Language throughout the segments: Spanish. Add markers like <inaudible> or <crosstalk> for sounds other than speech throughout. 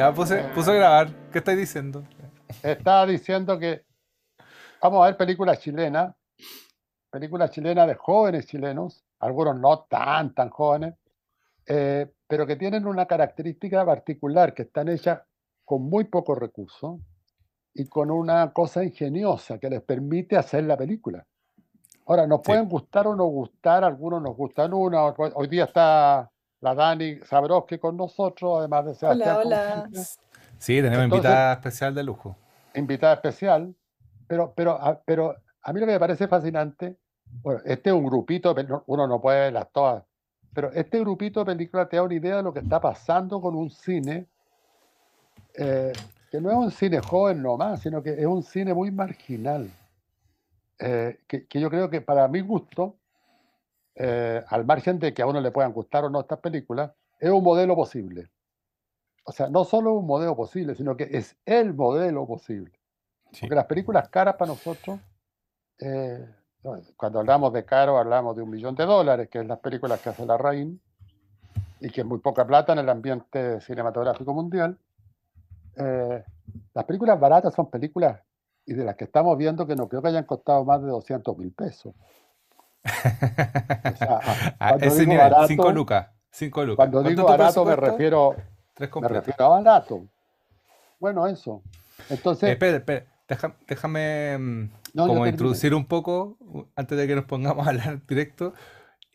Ya puse, puse a grabar. ¿Qué estáis diciendo? Estaba diciendo que vamos a ver películas chilenas, películas chilenas de jóvenes chilenos, algunos no tan, tan jóvenes, eh, pero que tienen una característica particular, que están hechas con muy pocos recursos y con una cosa ingeniosa que les permite hacer la película. Ahora, nos pueden gustar o no gustar, algunos nos gustan una, hoy día está la Dani Sabrowski con nosotros, además de Sebastián. Hola, hola. Sí, tenemos invitada especial de lujo. Invitada especial, pero, pero, a, pero a mí lo que me parece fascinante, bueno, este es un grupito, uno no puede verlas todas, pero este grupito de películas te da una idea de lo que está pasando con un cine eh, que no es un cine joven nomás, sino que es un cine muy marginal. Eh, que, yo creo que para mi gusto, eh, al margen de que a uno le puedan gustar o no estas películas, es un modelo posible. O sea, no solo un modelo posible, sino que es el modelo posible. Porque las películas caras para nosotros, eh, cuando hablamos de caro, hablamos de un millón de dólares, que es las películas que hace la RAIN, y que es muy poca plata en el ambiente cinematográfico mundial. las películas baratas son películas y de las que estamos viendo que no creo que hayan costado más de 200 mil pesos. <laughs> a, ese nivel, barato, 5 lucas. lucas. Cuando digo barato me refiero, me refiero a barato. Bueno, eso. Entonces. Eh, espera, espera. déjame mm, como introducir un poco antes de que nos pongamos a hablar directo.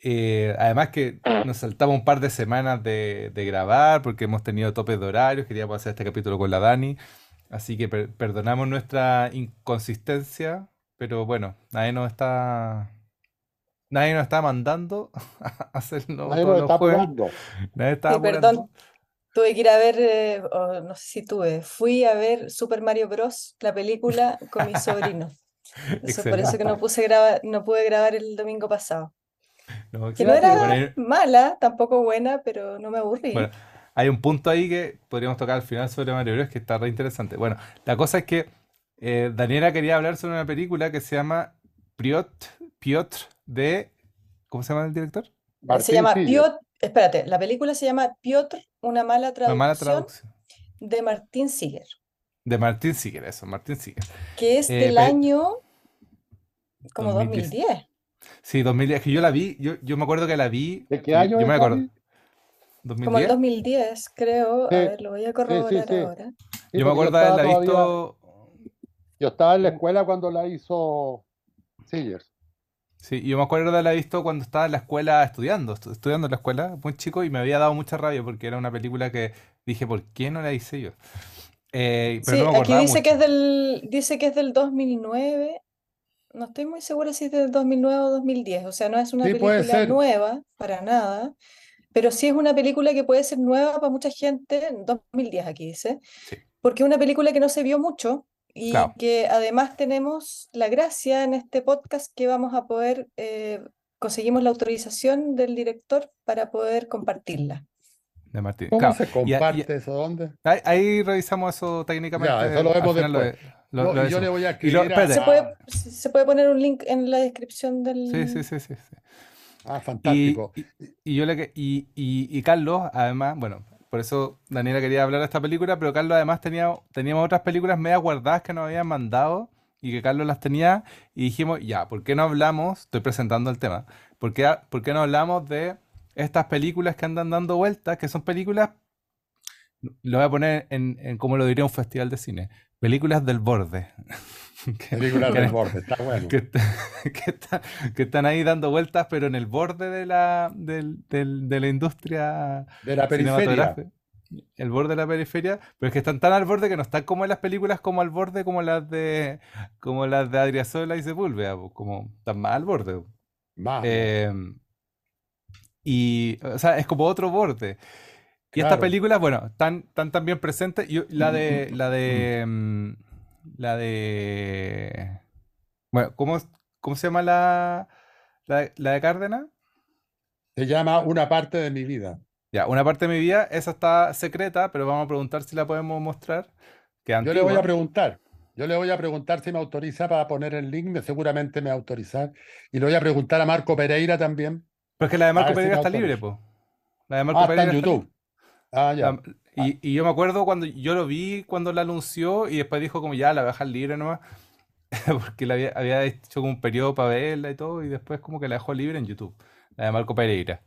Eh, además que nos saltamos un par de semanas de, de, grabar porque hemos tenido topes de horarios, queríamos hacer este capítulo con la Dani. Así que perdonamos nuestra inconsistencia, pero bueno, nadie nos está. Nadie nos está mandando <laughs> a hacerlo nadie nos está apurando. Nadie está perdón, tuve que ir a ver, eh, no sé si tuve, fui a ver Super Mario Bros. la película con mis sobrinos. <laughs> Eso es por eso que no, puse grabar, no pude grabar el domingo pasado. que no era mala, tampoco buena, pero no me aburrí. Hay un punto ahí que podríamos tocar al final sobre Mario Bros. que está re interesante. Bueno, la cosa es que eh, Daniela quería hablar sobre una película que se llama Piotr, Piotr de. ¿Cómo se llama el director? se llama Piotr. Espérate, la película se llama Piotr, una mala traducción, mala traducción. de Martín Siger. De Martín Siger, eso, Martín Siger. Que es eh, del año como 2010. Sí, 2010, que yo la vi, yo, yo me acuerdo que la vi. ¿De qué año? Yo me acuerdo. Como el 2010, creo. A ver, lo voy a corroborar ahora. yo me acuerdo de haberla visto. Yo estaba en la escuela cuando la hizo Sillers. Sí, yo me acuerdo de haberla visto cuando estaba en la escuela estudiando, estudiando en la escuela, muy chico, y me había dado mucha rabia porque era una película que dije, ¿por qué no la hice yo? Eh, sí, aquí dice que, es del, dice que es del 2009. No estoy muy segura si es del 2009 o 2010. O sea, no es una película nueva, para nada pero sí es una película que puede ser nueva para mucha gente, en 2010 aquí dice, porque es una película que no se vio mucho y que además tenemos la gracia en este podcast que vamos a poder, eh, conseguimos la autorización del director para poder compartirla. De Martín. ¿Cómo se comparte eso? ¿Dónde? Ahí, revisamos eso técnicamente. Ya, eso lo vemos después. yo le voy a escribir ¿Se, puede, ¿Se puede poner un link en la descripción del... Sí, sí, sí, sí. sí. Ah, fantástico. Y, yo le, y, y, Carlos, además, bueno, por eso Daniela quería hablar de esta película, pero Carlos además tenía, teníamos otras películas media guardadas que nos habían mandado y que Carlos las tenía y dijimos, ya, ¿por qué no hablamos? Estoy presentando el tema. ¿Por qué, por qué no hablamos de estas películas que andan dando vueltas, que son películas, lo voy a poner en, en como lo diría un festival de cine, películas del borde. <laughs> <laughs> Películas del borde, está bueno. <laughs> Que, están ahí dando vueltas, pero en el borde de la, de la industria de la periferia. El borde de la periferia, pero es que están tan al borde que no están como en las películas como al borde como las de como las de Adriasola y Sepúlveda, como están más al borde. Más. Em, y, o sea, es como otro borde. Y estas películas, bueno, están, tan también presentes. Y la de, la de, em, la de. Bueno, ¿cómo, cómo se llama la, la, de Cárdenas? Se llama Una parte de mi vida. Ya, una parte de mi vida, esa está secreta, pero vamos a preguntar si la podemos mostrar. Yo le voy a preguntar. Yo le voy a preguntar si me autoriza para poner el link, seguramente me va a autorizar. Y le voy a preguntar a Marco Pereira también. Pero es que la de Marco Pereira está libre, pues. La de Marco ah, Pereira está en YouTube. ah, ya. Y, yo me acuerdo cuando yo lo vi cuando la anunció y después dijo como ya la baja libre nomás. <laughs> Porque la había, hecho como un periodo para verla y todo, y después como que la dejó libre en YouTube, la de Marco Pereira.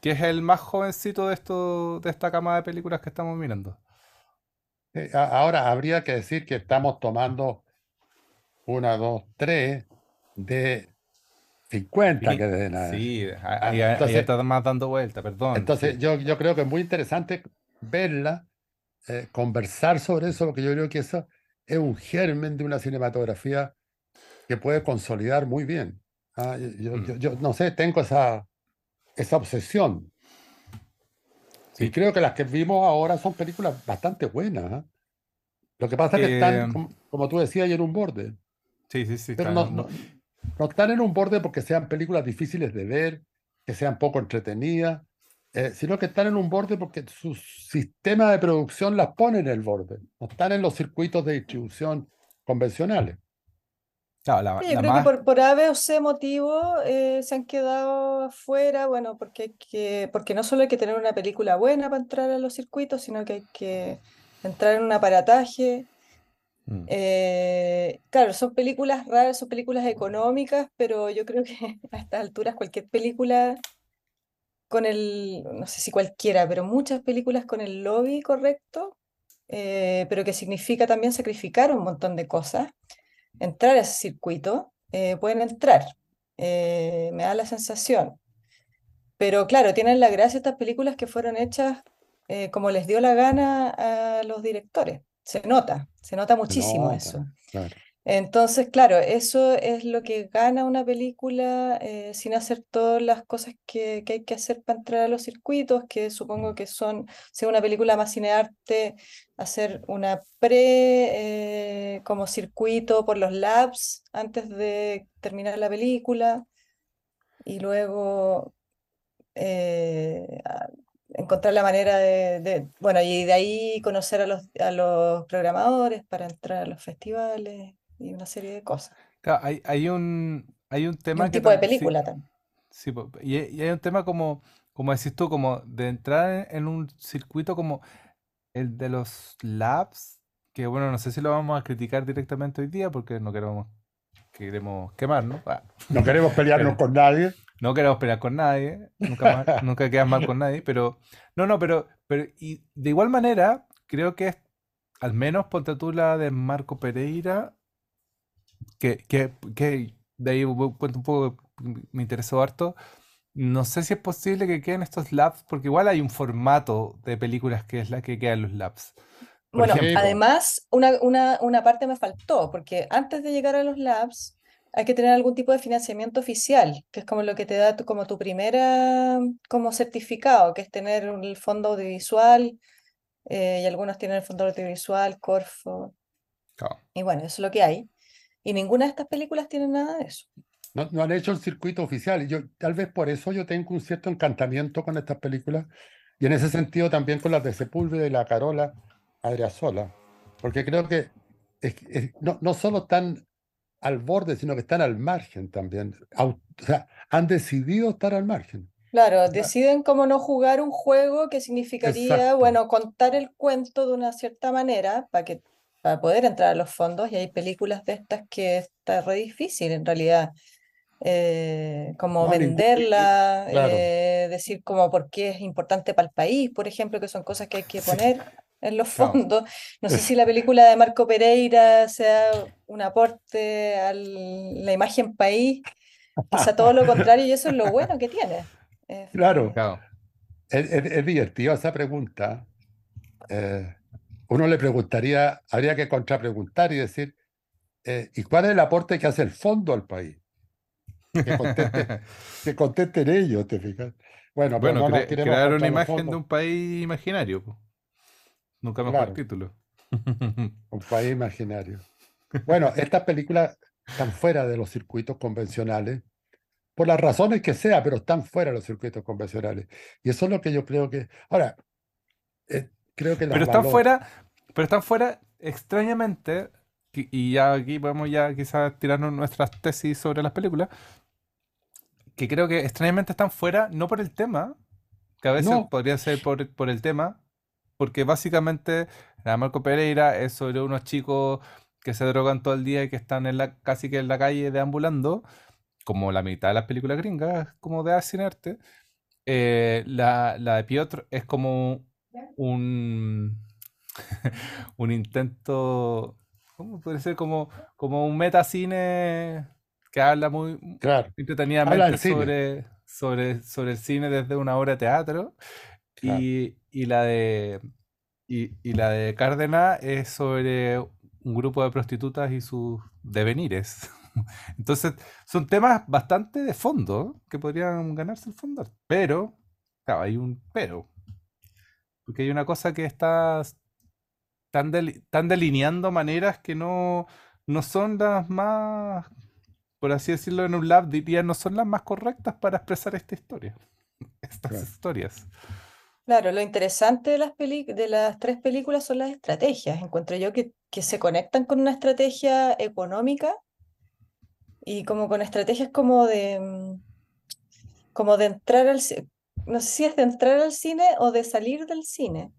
Que es el más jovencito de esto, de esta cama de películas que estamos mirando. ahora habría que decir que estamos tomando una, dos, tres de 50 que de nada. Sí, ahí, está más dando vuelta, perdón. Entonces, yo, yo creo que es muy interesante verla, eh, conversar sobre eso, porque yo creo que eso es un germen de una cinematografía que puede consolidar muy bien. ¿ah? Mm. Yo, no sé, tengo esa, esa obsesión. Y creo que las que vimos ahora son películas bastante buenas. ¿ah? Lo que pasa es que están, eh, como, tú decías, en un borde. Sí, sí, sí. Pero no, no están en un borde porque sean películas difíciles de ver, que sean poco entretenidas, eh, sino que están en un borde porque su sistema de producción las pone en el borde, no están en los circuitos de distribución convencionales. yo creo que por, por A, B o C motivo eh, se han quedado afuera, bueno, porque, que, porque no solo hay que tener una película buena para entrar a los circuitos, sino que hay que entrar en un aparataje, Mm. Eh, claro, son películas raras, son películas económicas, pero yo creo que <laughs> a estas alturas cualquier película con el, no sé si cualquiera, pero muchas películas con el lobby correcto, eh, pero que significa también sacrificar un montón de cosas, entrar a ese circuito, eh, pueden entrar, me da la sensación. Pero claro, tienen la gracia estas películas que fueron hechas como les dio la gana a los directores. Se nota, se nota muchísimo eso. Entonces, claro, eso es lo que gana una película eh, sin hacer todas las cosas que, hay que hacer para entrar a los circuitos, que supongo que son, sea una película más cinearte, hacer una pre eh, como circuito por los labs antes de terminar la película y luego eh, encontrar la manera de, bueno, y de ahí conocer a los, a los programadores para entrar a los festivales y una serie de cosas. hay, hay un, hay un tema un tipo de película también. Sí, y, hay un tema como, como decís tú, como de entrar en un circuito como el de los labs, que bueno, no sé si lo vamos a criticar directamente hoy día porque no queremos, queremos quemar, ¿no? Ah. No queremos pelearnos con nadie. No queremos pelear con nadie, nunca, <laughs> nunca quedas mal con nadie, pero no, no, pero, pero y de igual manera, creo que es, al menos ponte tú la de Marco Pereira, que, que, que de ahí cuento un poco, me interesó harto. No sé si es posible que queden estos labs, porque igual hay un formato de películas que es la que queda en los labs. bueno, además, una, una, una parte me faltó, porque antes de llegar a los labs, hay que tener algún tipo de financiamiento oficial, que es como lo que te da tu, como tu primera como certificado, que es tener el fondo audiovisual, eh, y algunos tienen el fondo audiovisual, Corfo. Y bueno, eso es lo que hay. Y ninguna de estas películas tiene nada de eso. No, no han hecho el circuito oficial. Y yo, tal vez por eso yo tengo un cierto encantamiento con estas películas. Y en ese sentido también con las de Sepúlveda y la Carola Adriasola. Porque creo que no, no solo están al borde, sino que están al margen también. O sea, han decidido estar al margen. Claro, deciden cómo no jugar un juego que significaría, bueno, contar el cuento de una cierta manera para que para poder entrar a los fondos y hay películas de estas que está re difícil en realidad. Eh, como venderla, <laughs> eh, decir como por qué es importante para el país, por ejemplo, que son cosas que hay que poner en los fondos. No sé si la película de Marco Pereira sea un aporte a la imagen país, quizá todo lo <laughs> contrario, y eso es lo bueno que tiene. claro, Es, es, divertido esa pregunta. Eh, uno le preguntaría, habría que contrapreguntar y decir, eh, ¿y cuál es el aporte que hace el fondo al país? Que, conteste, <laughs> que contesten ellos, ¿te fijas? Bueno, bueno crear una imagen de un país imaginario. Nunca mejor título. <laughs> Un país imaginario. Bueno, estas películas están fuera de los circuitos convencionales, por las razones que sea, pero están fuera de los circuitos convencionales. Y eso es lo que yo creo que. Ahora, eh, creo que. Pero están fuera, pero están fuera extrañamente, y ya aquí podemos ya quizás tirarnos nuestras tesis sobre las películas, que creo que extrañamente están fuera, no por el tema, que a veces podría ser por, por el tema, porque básicamente la Marco Pereira es sobre unos chicos que se drogan todo el día y que están en la, casi que en la calle deambulando, como la mitad de las películas gringas, como de sin arte. Eh, la, la, de Piotr es como un, <laughs> un intento, ¿cómo puede ser? Como, como un metacine que habla muy entretenidamente sobre, sobre, sobre el cine desde una obra de teatro. Y, y, la de y, y la de Cárdenas es sobre un grupo de prostitutas y sus devenires. <laughs> Entonces, son temas bastante de fondo que podrían ganarse el fondo. Pero, claro, hay un pero. Porque hay una cosa que está tan, delineando maneras que no, no son las más, por así decirlo en un lab, diría, no son las más correctas para expresar esta historia. <laughs> Estas historias. Claro, lo interesante de las, de las tres películas son las estrategias. Encuentro yo que, que se conectan con una estrategia económica y como con estrategias como de, mm, como de entrar al, no sé si es de entrar al cine o de salir del cine.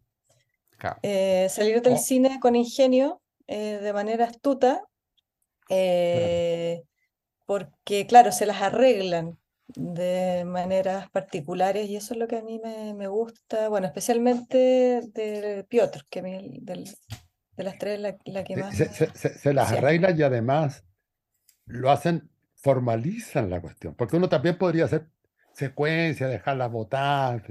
Eh, salir del cine con ingenio, eh, de manera astuta, eh, porque claro, se las arreglan de maneras particulares y eso es lo que a mí me, gusta, bueno, especialmente de Piotr, que de las tres la, la que más... Se, las arreglan y además lo hacen, formalizan la cuestión, porque uno también podría hacer secuencia, dejarla votar.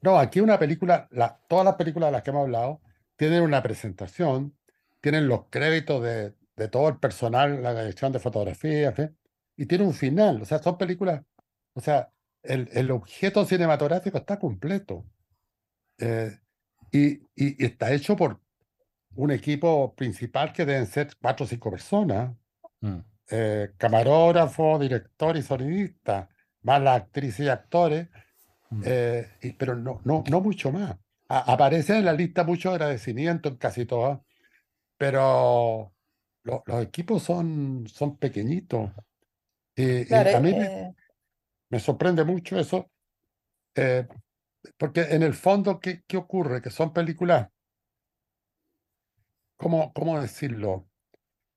No, aquí una película, la, todas las películas de las que hemos hablado, tienen una presentación, tienen los créditos de, de todo el personal, la dirección de fotografía, y tiene un final. O sea, son películas o sea, el, el objeto cinematográfico está completo. Eh, y, y, está hecho por un equipo principal que deben ser cuatro o cinco personas. Mm. Eh, camarógrafo, director y sonidista, más la actriz y actores, mm. eh, pero no, no, no mucho más. aparece en la lista mucho agradecimiento en casi todas, pero los equipos son, son pequeñitos. Y, a mí me sorprende mucho eso, eh, porque en el fondo, ¿qué, ¿qué, ocurre? Que son películas, ¿cómo, cómo decirlo?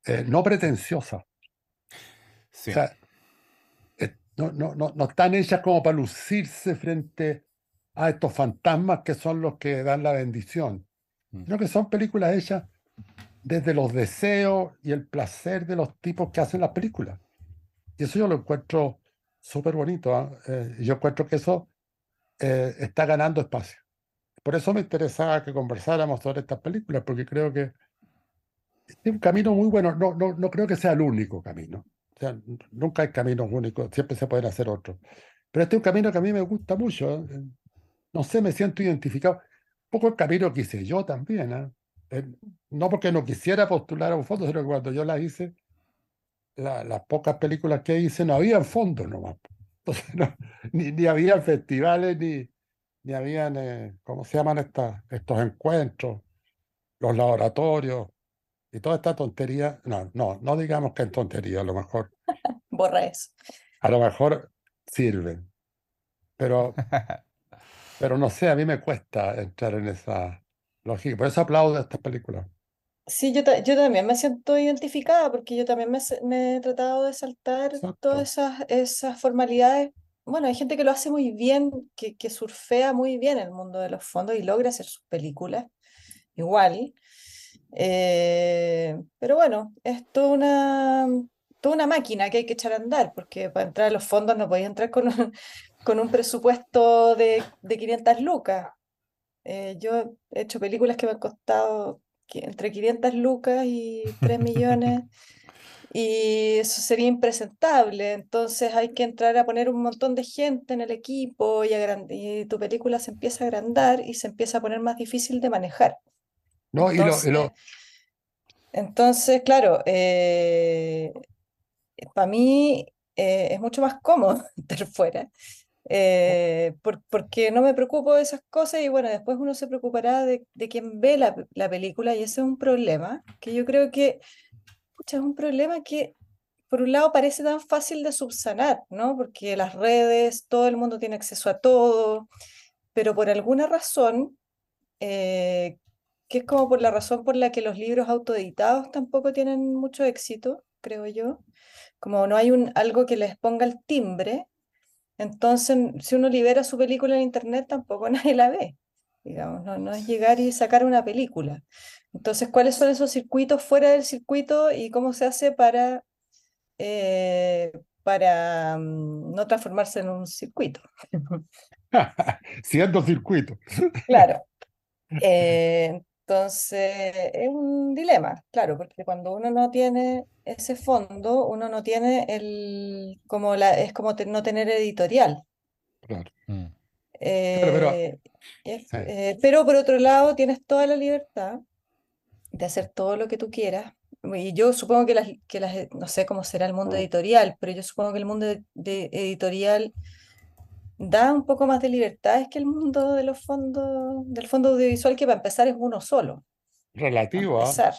Eh, no pretenciosas. O sea, eh, no, no, no, no están hechas como para lucirse frente a estos fantasmas que son los que dan la bendición, mm. sino que son películas hechas desde los deseos y el placer de los tipos que hacen las películas. Y eso yo lo encuentro súper bonito. ¿ah? Eh, yo encuentro que eso eh, está ganando espacio. Por eso me interesaba que conversáramos sobre estas películas, porque creo que es un camino muy bueno. No, no, no creo que sea el único camino. O sea, nunca hay caminos únicos, siempre se pueden hacer otros. Pero este es un camino que a mí me gusta mucho. ¿eh? No sé, me siento identificado. Un poco el camino que hice yo también. no porque no quisiera postular a un fondo, sino que cuando yo la hice, las pocas películas que hice no había fondos nomás. <laughs> Ni, ni había festivales, ni, ni habían, eh, ¿cómo se llaman estos encuentros? Los laboratorios y toda esta tontería. No, no, no digamos que es tontería, a lo mejor. <laughs> Borra eso. A lo mejor sirven. Pero, <laughs> pero no sé, a mí me cuesta entrar en esa lógica. Por eso aplaudo a estas películas. Sí, yo, yo también me siento identificada porque yo también me, he tratado de saltar todas esas, esas formalidades. Bueno, hay gente que lo hace muy bien, que, que surfea muy bien el mundo de los fondos y logra hacer sus películas igual. Eh, pero bueno, es toda una, toda una máquina que hay que echar a andar, porque para entrar a los fondos no podéis entrar con un, <laughs> con un presupuesto de, de 500 lucas. Eh, yo he hecho películas que me han costado entre 500 lucas y 3 millones. <laughs> y eso sería impresentable. Entonces hay que entrar a poner un montón de gente en el equipo y, y tu película se empieza a agrandar y se empieza a poner más difícil de manejar. No, entonces, y lo, entonces claro, eh, para mí eh, es mucho más cómodo <laughs> estar fuera. Eh, porque no me preocupo de esas cosas y bueno, después uno se preocupará de, de quien ve la, la, película y ese es un problema que yo creo que es un problema que por un lado parece tan fácil de subsanar, ¿no? Porque las redes, todo el mundo tiene acceso a todo, pero por alguna razón que es como por la razón por la que los libros autoeditados tampoco tienen mucho éxito, creo yo. Como no hay un, algo que les ponga el timbre, entonces si uno libera su película en internet tampoco <laughs> nadie la ve. Digamos, no, no es llegar y sacar una película. Entonces, ¿cuáles son esos circuitos fuera del circuito y cómo se hace para, eh, para mm, no transformarse en un circuito? <laughs> Siendo circuito. Claro. Eh, entonces, es un dilema, claro, porque cuando uno no tiene ese fondo, uno no tiene el, como la, es como no tener editorial. Claro. Mm. Eh, pero por otro lado, tienes toda la libertad de hacer todo lo que tú quieras. Y yo supongo que las, que las no sé cómo será el mundo editorial, pero yo supongo que el mundo de, editorial da un poco más de libertad es que el mundo de los fondos, del fondo audiovisual, que para empezar es uno solo. Relativo. ¿ah?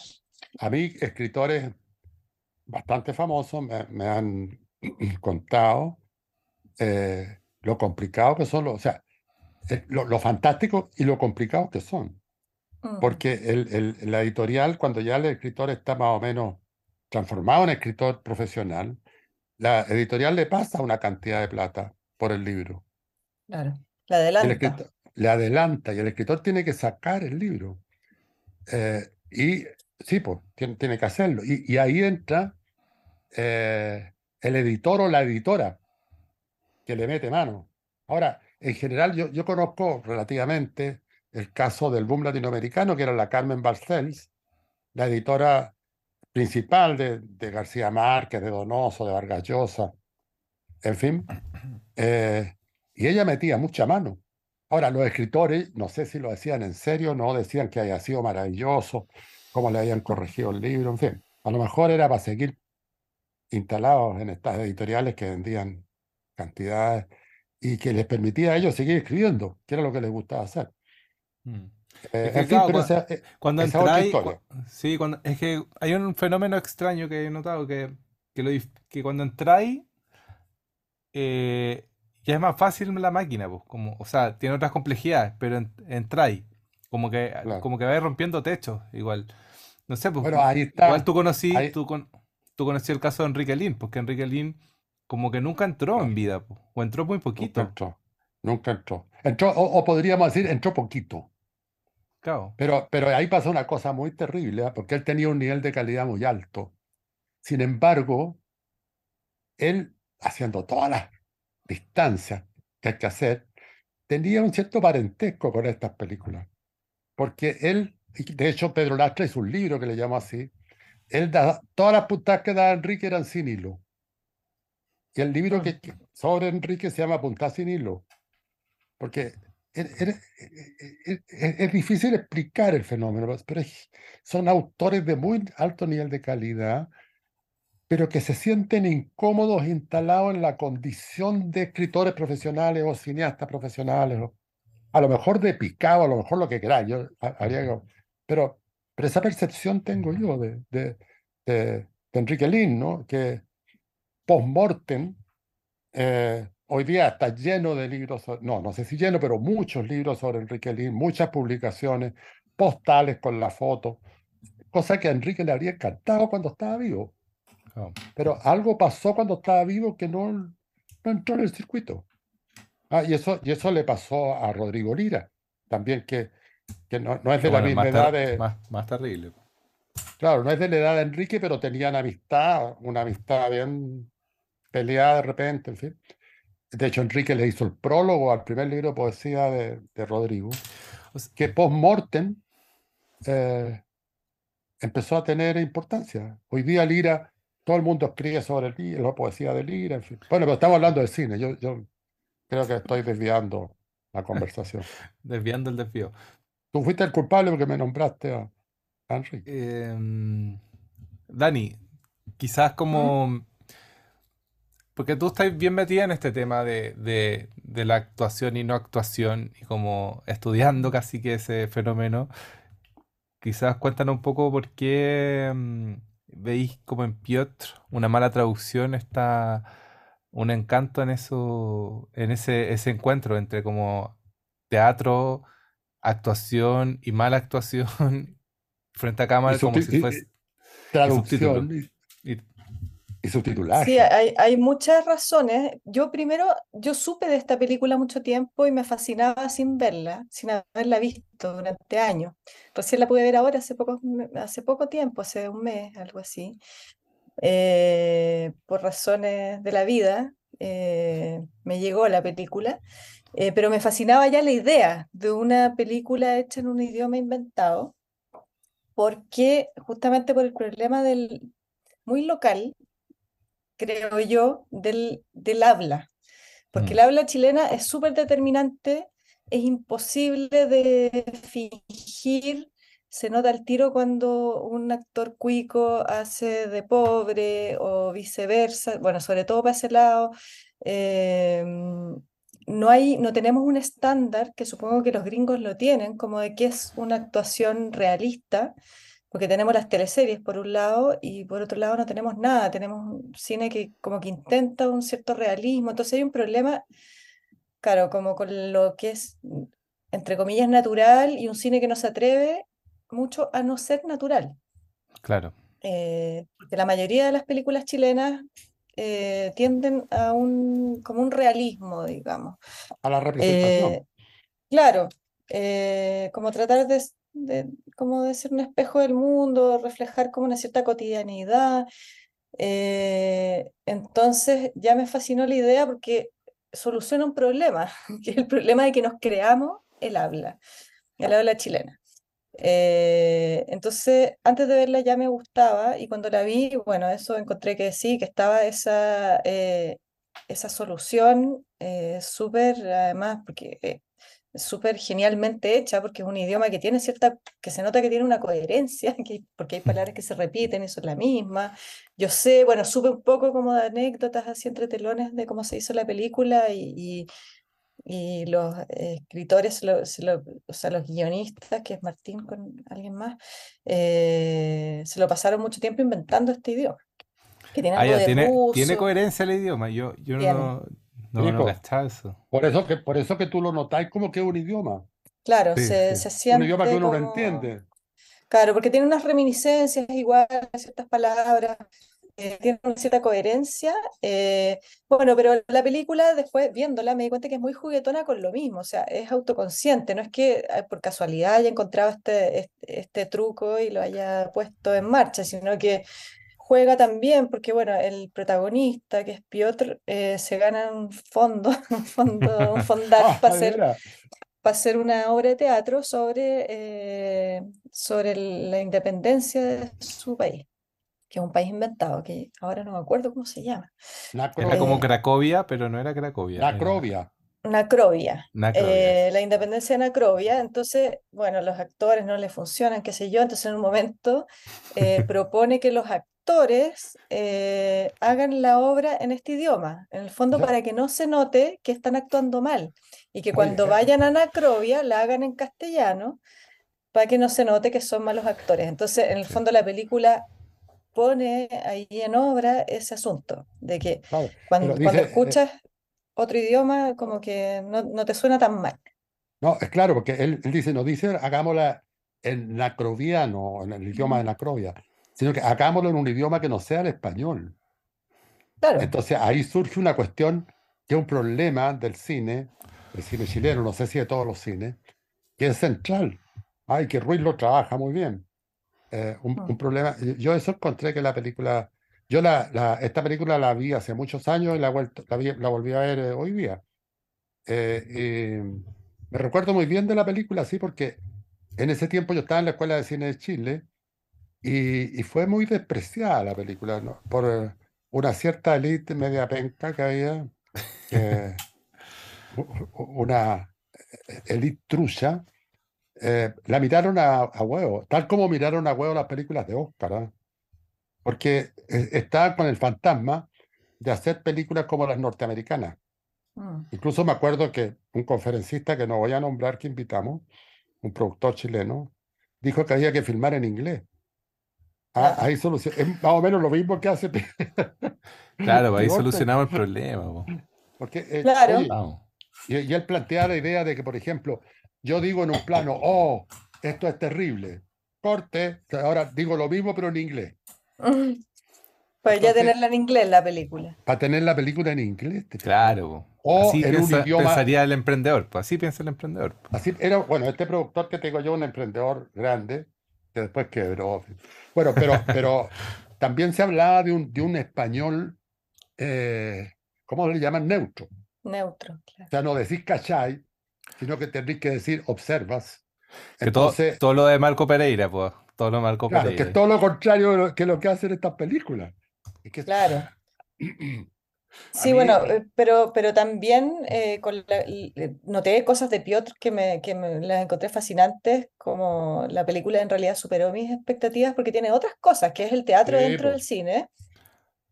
A mí, escritores bastante famosos me, han <clears throat> contado eh, lo complicado que son los, o sea, eh, lo, lo fantástico y lo complicado que son. Porque el, la editorial, cuando ya el escritor está más o menos transformado en escritor profesional, la editorial le pasa una cantidad de plata por el libro. Claro, le adelanta. le adelanta y el escritor tiene que sacar el libro. Eh, y sí, pues, tiene, tiene que hacerlo. Y, ahí entra eh, el editor o la editora que le mete mano. Ahora, en general, yo, yo conozco relativamente el caso del boom latinoamericano, que era la Carmen Barcells, la editora principal de, García Márquez, de Donoso, de Vargas Llosa, en fin. Eh, y ella metía mucha mano. Ahora, los escritores, no sé si lo decían en serio, no decían que haya sido maravilloso, cómo le habían corregido el libro, en fin. A lo mejor era para seguir instalados en estas editoriales que vendían cantidades y que les permitía a ellos seguir escribiendo, que era lo que les gustaba hacer. Mm. Eh, en fin, pero eh, cuando, sí, cuando, es que hay un fenómeno extraño que he notado que, que, lo, que cuando entráis eh, ya es más fácil la máquina, pues, como, o sea, tiene otras complejidades, pero entráis, como que, como que vais rompiendo techos, igual. No sé, pues, ahí está, igual tú conocí, tú, con, tú conocí el caso de Enrique Lin, porque Enrique Lin como que nunca entró en vida, pues, o entró muy poquito. Nunca entró, nunca entró. entró o podríamos decir, entró poquito. Pero, pero ahí pasó una cosa muy terrible, ¿ah? porque él tenía un nivel de calidad muy alto. Sin embargo, él, haciendo todas las distancias que hay que hacer, tenía un cierto parentesco con estas películas. Porque él, de hecho, Pedro Lastra hizo un libro que le llamó así. Él da, todas las puntadas que daba Enrique eran sin hilo. Y el libro que, sobre Enrique se llama Puntadas sin hilo. Porque es, difícil explicar el fenómeno, pero son autores de muy alto nivel de calidad, pero que se sienten incómodos instalados en la condición de escritores profesionales o cineastas profesionales, a lo mejor de picado, a lo mejor lo que queráis, yo pero, pero esa percepción tengo yo de, de, de, Enrique Lin, ¿no? que post-mortem eh, hoy día está lleno de libros, no, no sé si lleno, pero muchos libros sobre Enrique Lin, muchas publicaciones, postales con la foto, cosa que a Enrique le habría encantado cuando estaba vivo. Pero algo pasó cuando estaba vivo que no, no entró en el circuito. Ah, y, eso, y eso le pasó a Rodrigo Lira, también que, que no, no es de la misma edad de... Más, más terrible. Claro, no es de la edad de Enrique, pero tenían amistad, una amistad bien peleada de repente, en fin. De hecho, Enrique le hizo el prólogo al primer libro de poesía de, Rodrigo, que post-mortem eh, empezó a tener importancia. Hoy día Lira, todo el mundo escribe sobre la poesía de Lira, en fin. Bueno, pero estamos hablando de cine, yo, yo creo que estoy desviando la <laughs> conversación. desviando el desvío. Tú fuiste el culpable porque me nombraste a, Enrique. Em, Dani, quizás como... Porque tú estás bien metida en este tema de, la actuación y no actuación y como estudiando casi que ese fenómeno. Quizás cuéntanos un poco por qué mm, veis como en Piotr una mala traducción está un encanto en eso, en ese, ese encuentro entre como teatro actuación y mala actuación <laughs> frente a cámara como si fuese... Traducción y subtitulaje. Sí, hay, hay, muchas razones. Yo primero, yo supe de esta película mucho tiempo y me fascinaba sin verla, sin haberla visto durante años. Recién la pude ver ahora hace poco, hace poco tiempo, hace un mes, algo así. Eh, por razones de la vida, eh, me llegó la película, eh, pero me fascinaba ya la idea de una película hecha en un idioma inventado, porque justamente por el problema del muy local creo yo, del, del habla, porque el mm. habla chilena es súper determinante, es imposible de fingir, se nota el tiro cuando un actor cuico hace de pobre o viceversa, bueno, sobre todo para ese lado. Em, no, hay, no tenemos un estándar, que supongo que los gringos lo tienen, como de que es una actuación realista, porque tenemos las teleseries por un lado y por otro lado no tenemos nada, tenemos un cine que como que intenta un cierto realismo, entonces hay un problema, claro, como con lo que es, entre comillas, natural y un cine que no se atreve mucho a no ser natural. Claro. Eh, porque la mayoría de las películas chilenas eh, tienden a un, como un realismo, digamos. A la representación. Eh, claro, como tratar de de, como de ser un espejo del mundo, reflejar como una cierta cotidianidad. Eh, entonces ya me fascinó la idea porque soluciona un problema, <laughs> que es el problema de que nos creamos el habla, el habla chilena. Eh, entonces, antes de verla ya me gustaba y cuando la vi, bueno, eso encontré que sí, que estaba esa, eh, esa solución súper, además, porque súper genialmente hecha porque es un idioma que tiene cierta, que se nota que tiene una coherencia, <laughs> porque hay palabras que se repiten y son la misma. Yo sé, bueno, supe un poco como de anécdotas así entre telones de cómo se hizo la película y, y, los escritores, o sea, los guionistas, que es Martín con alguien más, eh, se lo pasaron mucho tiempo inventando este idioma. Que tiene, ah, tiene, coherencia el idioma. Yo, yo no, no, no eso. Por eso, que, por eso que tú lo notáis como que es un idioma. Claro, se, se siente. Un idioma que uno no entiende. Claro, porque tiene unas reminiscencias igual a ciertas palabras, eh, tiene una cierta coherencia. Eh, bueno, pero la película, después viéndola, me di cuenta que es muy juguetona con lo mismo, o sea, es autoconsciente, no es que eh, por casualidad haya encontrado este, este, este truco y lo haya puesto en marcha, sino que juega también, porque bueno, el protagonista, que es Piotr, eh, se gana un fondo, <laughs> un fondo, un <laughs> fondar ah, para hacer, para hacer una obra de teatro sobre, eh, sobre la independencia de su país, que es un país inventado, que ahora no me acuerdo cómo se llama. Era como Cracovia, pero no era Cracovia. Nacrovia. Nacrovia, eh, la independencia de Nacrovia, entonces, bueno, los actores no les funcionan, qué sé yo, entonces en un momento <laughs> propone que los actores actores eh, hagan la obra en este idioma, en el fondo para que no se note que están actuando mal y que cuando vayan a Nacrovia la hagan en castellano para que no se note que son malos actores. Entonces, en el fondo la película pone ahí en obra ese asunto, de que cuando, cuando, eh, escuchas otro idioma como que no, no, te suena tan mal. No, es claro, porque él, él dice, no dice, hagámosla en nacroviano, en el idioma de Nacrovia sino que hagámoslo en un idioma que no sea el español. Entonces ahí surge una cuestión que es un problema del cine, el cine chileno, no sé si de todos los cines, que es central. Ay, que Ruiz lo trabaja muy bien. Eh, un, mm. problema. Yo eso encontré que la película. Yo la, esta película la vi hace muchos años y la, vuelto, la, volví a ver eh, hoy día. Eh, me recuerdo muy bien de la película, sí, porque en ese tiempo yo estaba en la Escuela de Cine de Chile y, fue muy despreciada la película ¿no? por eh, una cierta élite media penca que había, <laughs> una élite trucha. Eh, la miraron a, huevo, tal como miraron a huevo las películas de Oscar, ¿ah? porque eh, estaban con el fantasma de hacer películas como las norteamericanas. Mm. Incluso me acuerdo que un conferencista que no voy a nombrar que invitamos, un productor chileno, dijo que había que filmar en inglés. Ah, ahí soluciona. Es más o menos lo mismo que hace. <laughs> claro, ahí solucionamos el problema. Porque, eh, claro. y, él plantea la idea de que, por ejemplo, yo digo en un plano, oh, esto es terrible. Corte, ahora digo lo mismo pero en inglés. <laughs> Para ya tenerla en inglés la película. Para tener la película en inglés. Claro. O así en un idioma. Pensaría el emprendedor, pues así piensa el emprendedor. Así era, bueno, este productor que tengo yo, un emprendedor grande, que después quebró. Bueno, pero, pero también se hablaba de un, de un español, eh, ¿cómo le llaman? Neutro. Neutro, claro. O sea, no decís cachai, sino que tenéis que decir observas. Que todo, todo lo de Marco Pereira, pues. Todo lo de Marco claro, que es todo lo contrario que lo que hacen estas películas. Claro. <clears throat> <clears throat> Sí, bueno, eh, pero, pero también eh, noté cosas de Piotr que, me, que me las encontré fascinantes, como la película en realidad superó mis expectativas porque tiene otras cosas, que es el teatro dentro del cine,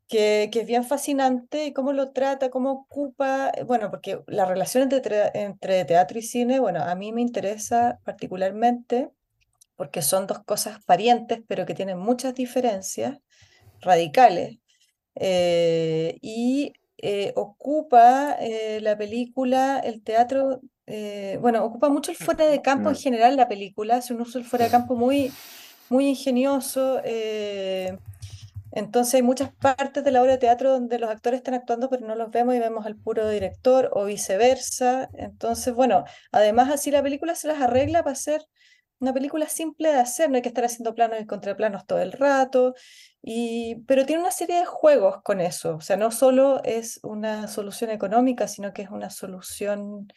que, que, es bien fascinante y cómo lo trata, cómo ocupa, eh, bueno, porque la relación entre, entre teatro y cine, bueno, a mí me interesa particularmente porque son dos cosas parientes, pero que tienen muchas diferencias radicales. Eh, y eh, ocupa la película, el teatro, bueno, ocupa mucho el fuera de campo en general la película, hace un uso del fuera de campo muy, muy ingenioso. Entonces hay muchas partes de la obra de teatro donde los actores están actuando pero no los vemos y vemos al puro director o viceversa. Entonces, bueno, además así la película se las arregla para ser una película simple de hacer, no hay que estar haciendo planos y contraplanos todo el rato, y, pero tiene una serie de juegos con eso, o sea, no solo es una solución económica, sino que es una solución,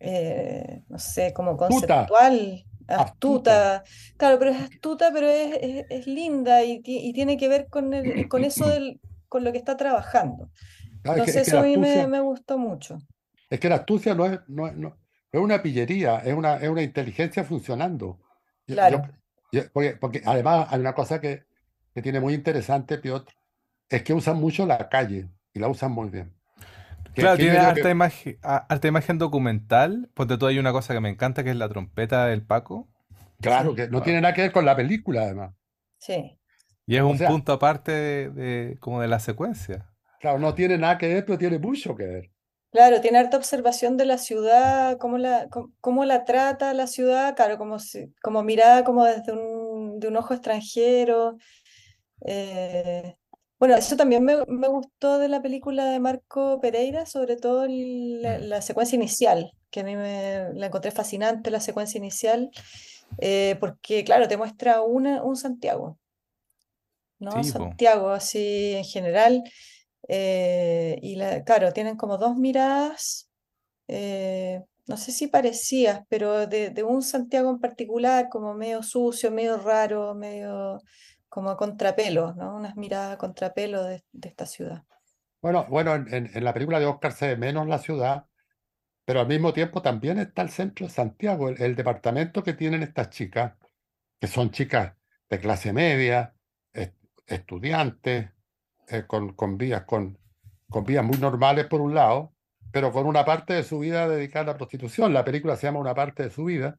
eh, no sé, como conceptual astuta. Claro, pero es astuta, pero es, es, linda y, y, tiene que ver con, el, con eso del, con lo que está trabajando. Entonces eso a mí me, me, gustó mucho. Es que la astucia no es, no, no, es una pillería, es una, es una inteligencia funcionando. Claro. porque, porque, además hay una cosa que, que tiene muy interesante, Piotr, es que usan mucho la calle y la usan muy bien. Claro, tiene harta, imagen, imagen documental. Ponte tú hay una cosa que me encanta que es la trompeta del Paco. Claro, que no tiene nada que ver con la película, además. Sí. Y es un punto aparte de, como de la secuencia. Claro, no tiene nada que ver, pero tiene mucho que ver. Claro, tiene harta observación de la ciudad, cómo la, cómo, la trata la ciudad, claro, como, si, como mirada como desde un, de un ojo extranjero. Eh, bueno, eso también me, gustó de la película de Marco Pereira, sobre todo mm. la, secuencia inicial, que a mí me la encontré fascinante, la secuencia inicial, eh, porque claro, te muestra una, un Santiago, ¿no? Santiago, así en general. Eh, y claro, tienen como dos miradas, eh, no sé si parecías, pero de, un Santiago en particular, como medio sucio, medio raro, medio como a contrapelo, ¿no? Unas miradas a contrapelo de, esta ciudad. Bueno, bueno en, en, la película de Oscar se ve menos la ciudad, pero al mismo tiempo también está el centro de Santiago, el, departamento que tienen estas chicas, que son chicas de clase media, estudiantes, eh, con, con, vías, con, con vías muy normales por un lado, pero con una parte de su vida dedicada a la prostitución. La película se llama Una parte de su vida.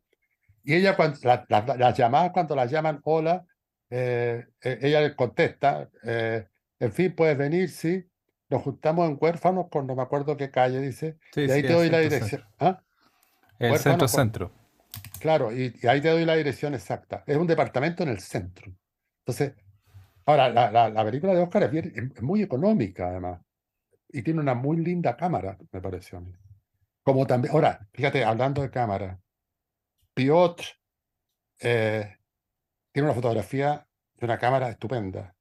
Y ella, cuando, las llamadas, cuando las llaman hola, eh, e, ella le contesta, eh, en fin, puedes venir, sí, nos juntamos en Huérfanos con no me acuerdo qué calle, dice, y ahí te doy la dirección. ¿Ah? El centro centro. Claro, y, ahí te doy la dirección exacta. Es un departamento en el centro. Entonces, ahora, la, la, película de Oscar es, bien, es, muy económica, además, y tiene una muy linda cámara, me pareció a mí. Como también, ahora, fíjate, hablando de cámara, Piotr eh, tiene una fotografía de una cámara estupenda.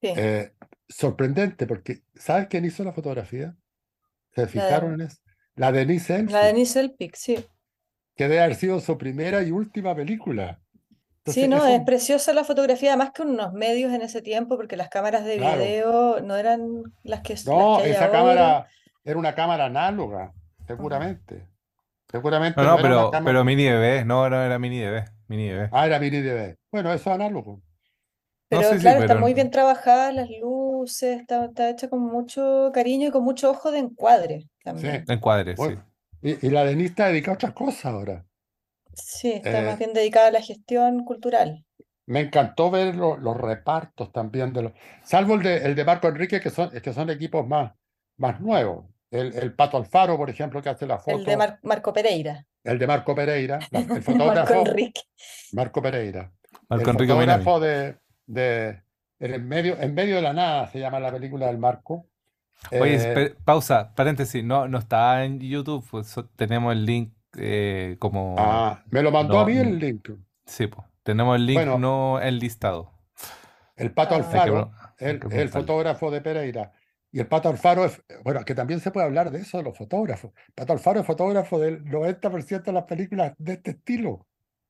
Eh, sorprendente, porque ¿sabes quién hizo la fotografía? ¿Se fijaron en eso? La Denise Elpic. La Denise Elpic, sí. Que debe haber sido su primera y última película. Sí, no, es, preciosa la fotografía, más que unos medios en ese tiempo, porque las cámaras de video no eran las que No, esa cámara era una cámara análoga, seguramente. Seguramente. No, no, pero, pero mini DV, no, no era mini DV. Mini DV. Ah, era mini DV. Bueno, eso es análogo. Pero claro, está muy bien trabajada, las luces, está, está, hecha con mucho cariño y con mucho ojo de encuadre también. Sí. Encuadre, sí. Y, la Denise está dedicada a otras cosas ahora. Sí, está más eh, bien dedicada a la gestión cultural. Me encantó ver los repartos también de los. Salvo el de, el de Marco Enrique, que son, que son equipos más, más nuevos. el, Pato Alfaro, por ejemplo, que hace la foto. El de Marco Pereira. El de Marco Pereira, el <laughs> fotógrafo. Marco Enrique. Marco Pereira. Marco el fotógrafo de, de, en, medio, en medio de la nada se llama la película del Marco. Oye, eh, pausa, paréntesis, no, no está en YouTube, pues, tenemos el link eh, como... Ah, me lo mandó a mí el link. Sí, pues, tenemos el link no enlistado. El Pato ah. Alfaro, el, el fotógrafo de Pereira. Y el Pato Alfaro, es, bueno, que también se puede hablar de eso, de los fotógrafos. Pato Alfaro es fotógrafo del 90% de las películas de este estilo.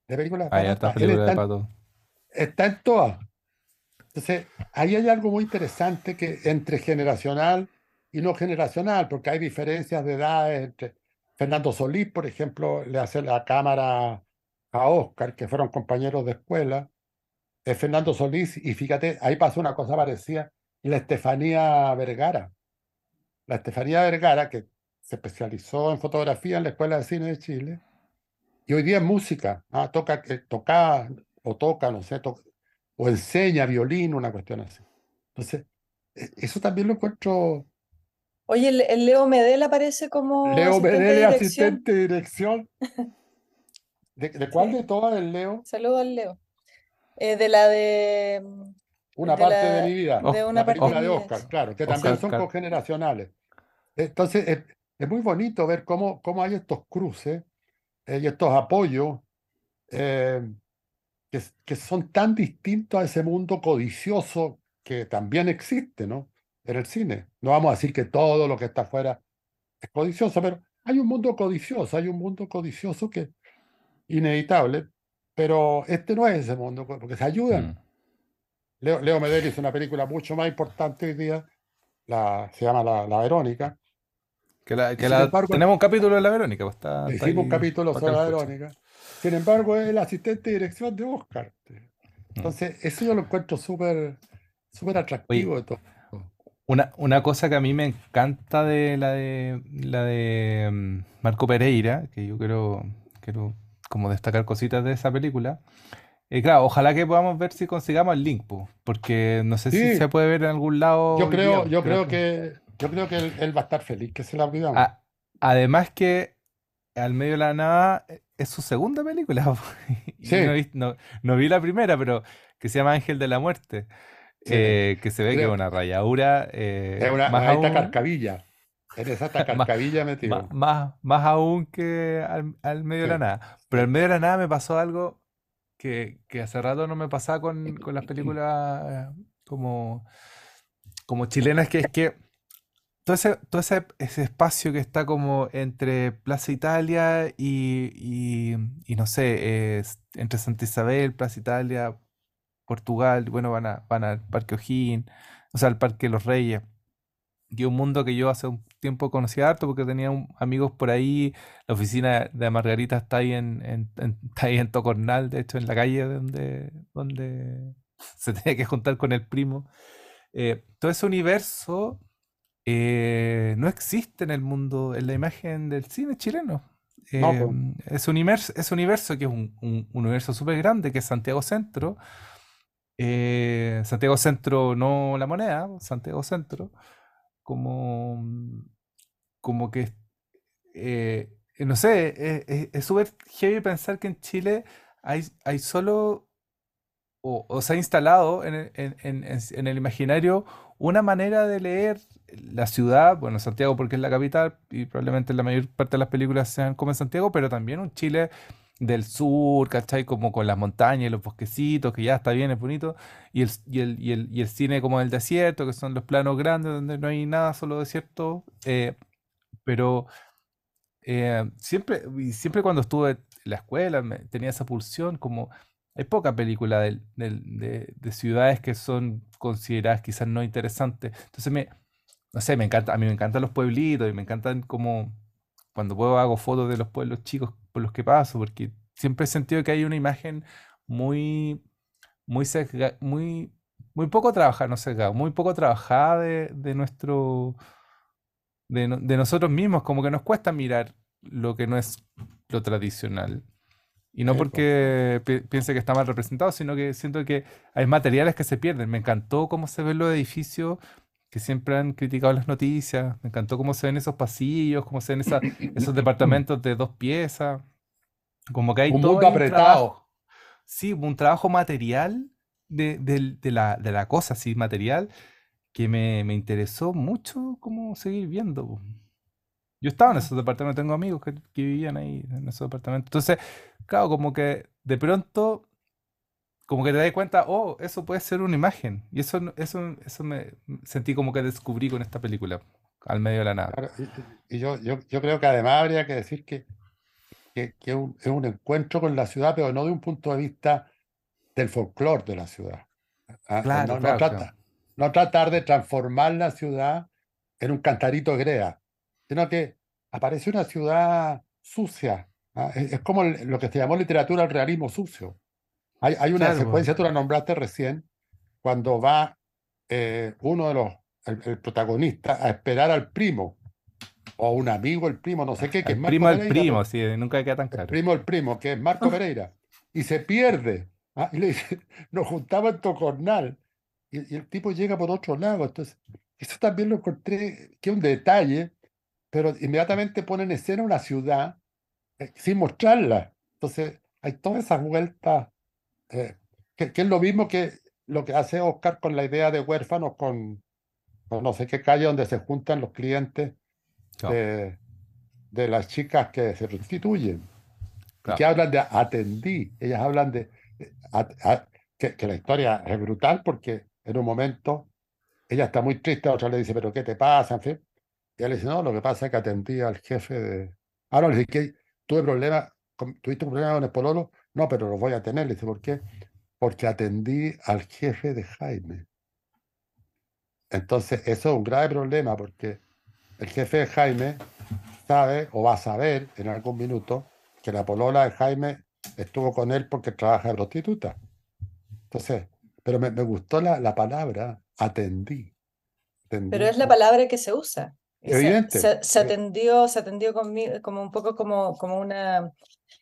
De películas ah, está, de Pato. está en todas. Entonces, ahí hay algo muy interesante que entre generacional y no generacional, porque hay diferencias de edades entre Fernando Solís, por ejemplo, le hace la cámara a Oscar, que fueron compañeros de escuela. Es Fernando Solís, y fíjate, ahí pasó una cosa parecida la Estefanía Vergara. La Estefanía Vergara, que se especializó en fotografía en la Escuela de Cine de Chile, y hoy día es música, ¿ah? toca, eh, toca o toca, no sé, o enseña violín, una cuestión así. Entonces, e, eso también lo encuentro. Oye, el, Leo Medel aparece como. Leo Medel, asistente de dirección. ¿De, cuál de todas el Leo? Saludo al Leo. Eh, de la de una parte de mi vida, de una película de Oscar, claro, que también son cogeneracionales. Entonces, es, muy bonito ver cómo, cómo hay estos cruces eh, y estos apoyos eh, que, que, son tan distintos a ese mundo codicioso que también existe, ¿no? En el cine. No vamos a decir que todo lo que está afuera es codicioso, pero hay un mundo codicioso, hay un mundo codicioso que inevitable, pero este no es ese mundo, porque se ayudan. Mm. Leo, Leo Medel hizo una película mucho más importante hoy día, la, se llama La, la Verónica. Que, tenemos un capítulo de La Verónica. Pues está, hicimos un capítulo sobre La Verónica. Sin embargo, es el asistente de dirección de Oscar. Mm. Entonces, eso yo lo encuentro súper súper atractivo de todo. Una, una, cosa que a mí me encanta de la de la de mm, Marco Pereira, que yo quiero, quiero como destacar cositas de esa película, y claro, ojalá que podamos ver si consigamos el link, porque no sé si se puede ver en algún lado. Yo creo, yo creo que, yo creo que él, va a estar feliz que se la olvidamos. además que Al medio de la nada es su segunda película. <laughs> no, vi, la primera, pero que se llama Ángel de la Muerte. Eh, que se ve que es una rayadura. Eh, es una más aún, carcavilla. En esa <laughs> carcavilla metido. Más, más, aún que al, medio de la nada. Pero al medio de la nada me pasó algo que, hace rato no me pasaba con, las películas como, como chilenas, que es que todo ese, todo ese, espacio que está como entre Plaza Italia y, no sé, entre Santa Isabel, Plaza Italia, Portugal, bueno, van, a, van al Parque O'Higgins, o sea, al Parque Los Reyes que un mundo que yo hace un tiempo conocía harto porque tenía amigos por ahí. La oficina de Margarita está ahí en, <laughs> está ahí en Tocornal, de hecho, en la calle donde, donde <laughs> se tenía que juntar con el primo. Eh, todo ese universo eh, no existe en el mundo, en la imagen del cine chileno. Eh, es, un universo, es un universo que es un, un universo súper grande, que es Santiago Centro. Santiago Centro, no la moneda, Santiago Centro como, como que, eh, no sé, es súper heavy pensar que en Chile hay, hay solo, o, se ha instalado en el, imaginario una manera de leer la ciudad, bueno, Santiago porque es la capital y probablemente la mayor parte de las películas sean como en Santiago, pero también un Chile del sur, ¿cachai? Como con las montañas y los bosquecitos, que ya está bien, es bonito, y el, y el, y el, y el cine como del desierto, que son los planos grandes donde no hay nada, solo desierto, eh, pero eh, siempre, siempre cuando estuve en la escuela tenía esa pulsión, como hay poca película de, de, ciudades que son consideradas quizás no interesantes, entonces me, no sé, me encanta, a mí me encantan los pueblitos y me encantan como cuando puedo hago fotos de los pueblos chicos por los que paso, porque siempre he sentido que hay una imagen muy, muy muy, muy poco trabajada, no sesgada, muy poco trabajada de, nuestro, de, nosotros mismos, como que nos cuesta mirar lo que no es lo tradicional. Y no porque piense que está mal representado, sino que siento que hay materiales que se pierden. Me encantó cómo se ven los edificios que siempre han criticado las noticias. Me encantó cómo se ven esos pasillos, cómo se ven <clears throat> esos departamentos de dos piezas. Como que hay un todo mundo apretado. sí, un trabajo material de, la, de la cosa, sí, material, que me, interesó mucho cómo seguir viendo. Yo estaba en esos departamentos, tengo amigos que, vivían ahí en esos departamentos. Entonces, claro, como que de pronto, como que te das cuenta, oh, eso puede ser una imagen. Y eso, eso, eso me sentí como que descubrí con esta película, al medio de la nada. y, yo, yo, yo, creo que además habría que decir que, que, es un encuentro con la ciudad, pero no de un punto de vista del folclore de la ciudad. Ah, claro, no, trata, no tratar de transformar la ciudad en un cantarito grea sino que aparece una ciudad sucia. ¿ah? Es, como lo que se llamó literatura el realismo sucio. Hay, hay una secuencia, tú la nombraste recién, cuando va eh, uno de los, el, protagonista, a esperar al primo, o un amigo, el primo, no sé qué, que el es primo el primo, sí, nunca queda tan claro. El primo el primo, que es Marco Pereira, y se pierde. ¿ah? Y le dice, <laughs> nos juntamos en Tocornal, y, y, el tipo llega por otro lado. Entonces, eso también lo encontré, que es un detalle pero inmediatamente pone en escena una ciudad eh, sin mostrarla. Entonces, hay todas esas vueltas, eh, que, es lo mismo que lo que hace Oscar con la idea de huérfanos, con, no sé qué calle donde se juntan los clientes de, de, las chicas que se restituyen. Que hablan de atendí, ellas hablan de, que, que, la historia es brutal porque en un momento ella está muy triste, otra le dice, pero ¿qué te pasa? En fin, y él le dice, no, lo que pasa es que atendí al jefe de... Ah, no, le que tuve problemas, ¿tuviste un problema con el pololo? No, pero lo voy a tener. Le dice, ¿por qué? Porque atendí al jefe de Jaime. Entonces, eso es un grave problema porque el jefe de Jaime sabe o va a saber en algún minuto que la polola de Jaime estuvo con él porque trabaja de prostituta. Entonces, pero me, gustó la, la palabra atendí. Pero es la palabra que se usa. Se, atendió, se atendió conmigo como un poco como, como, una,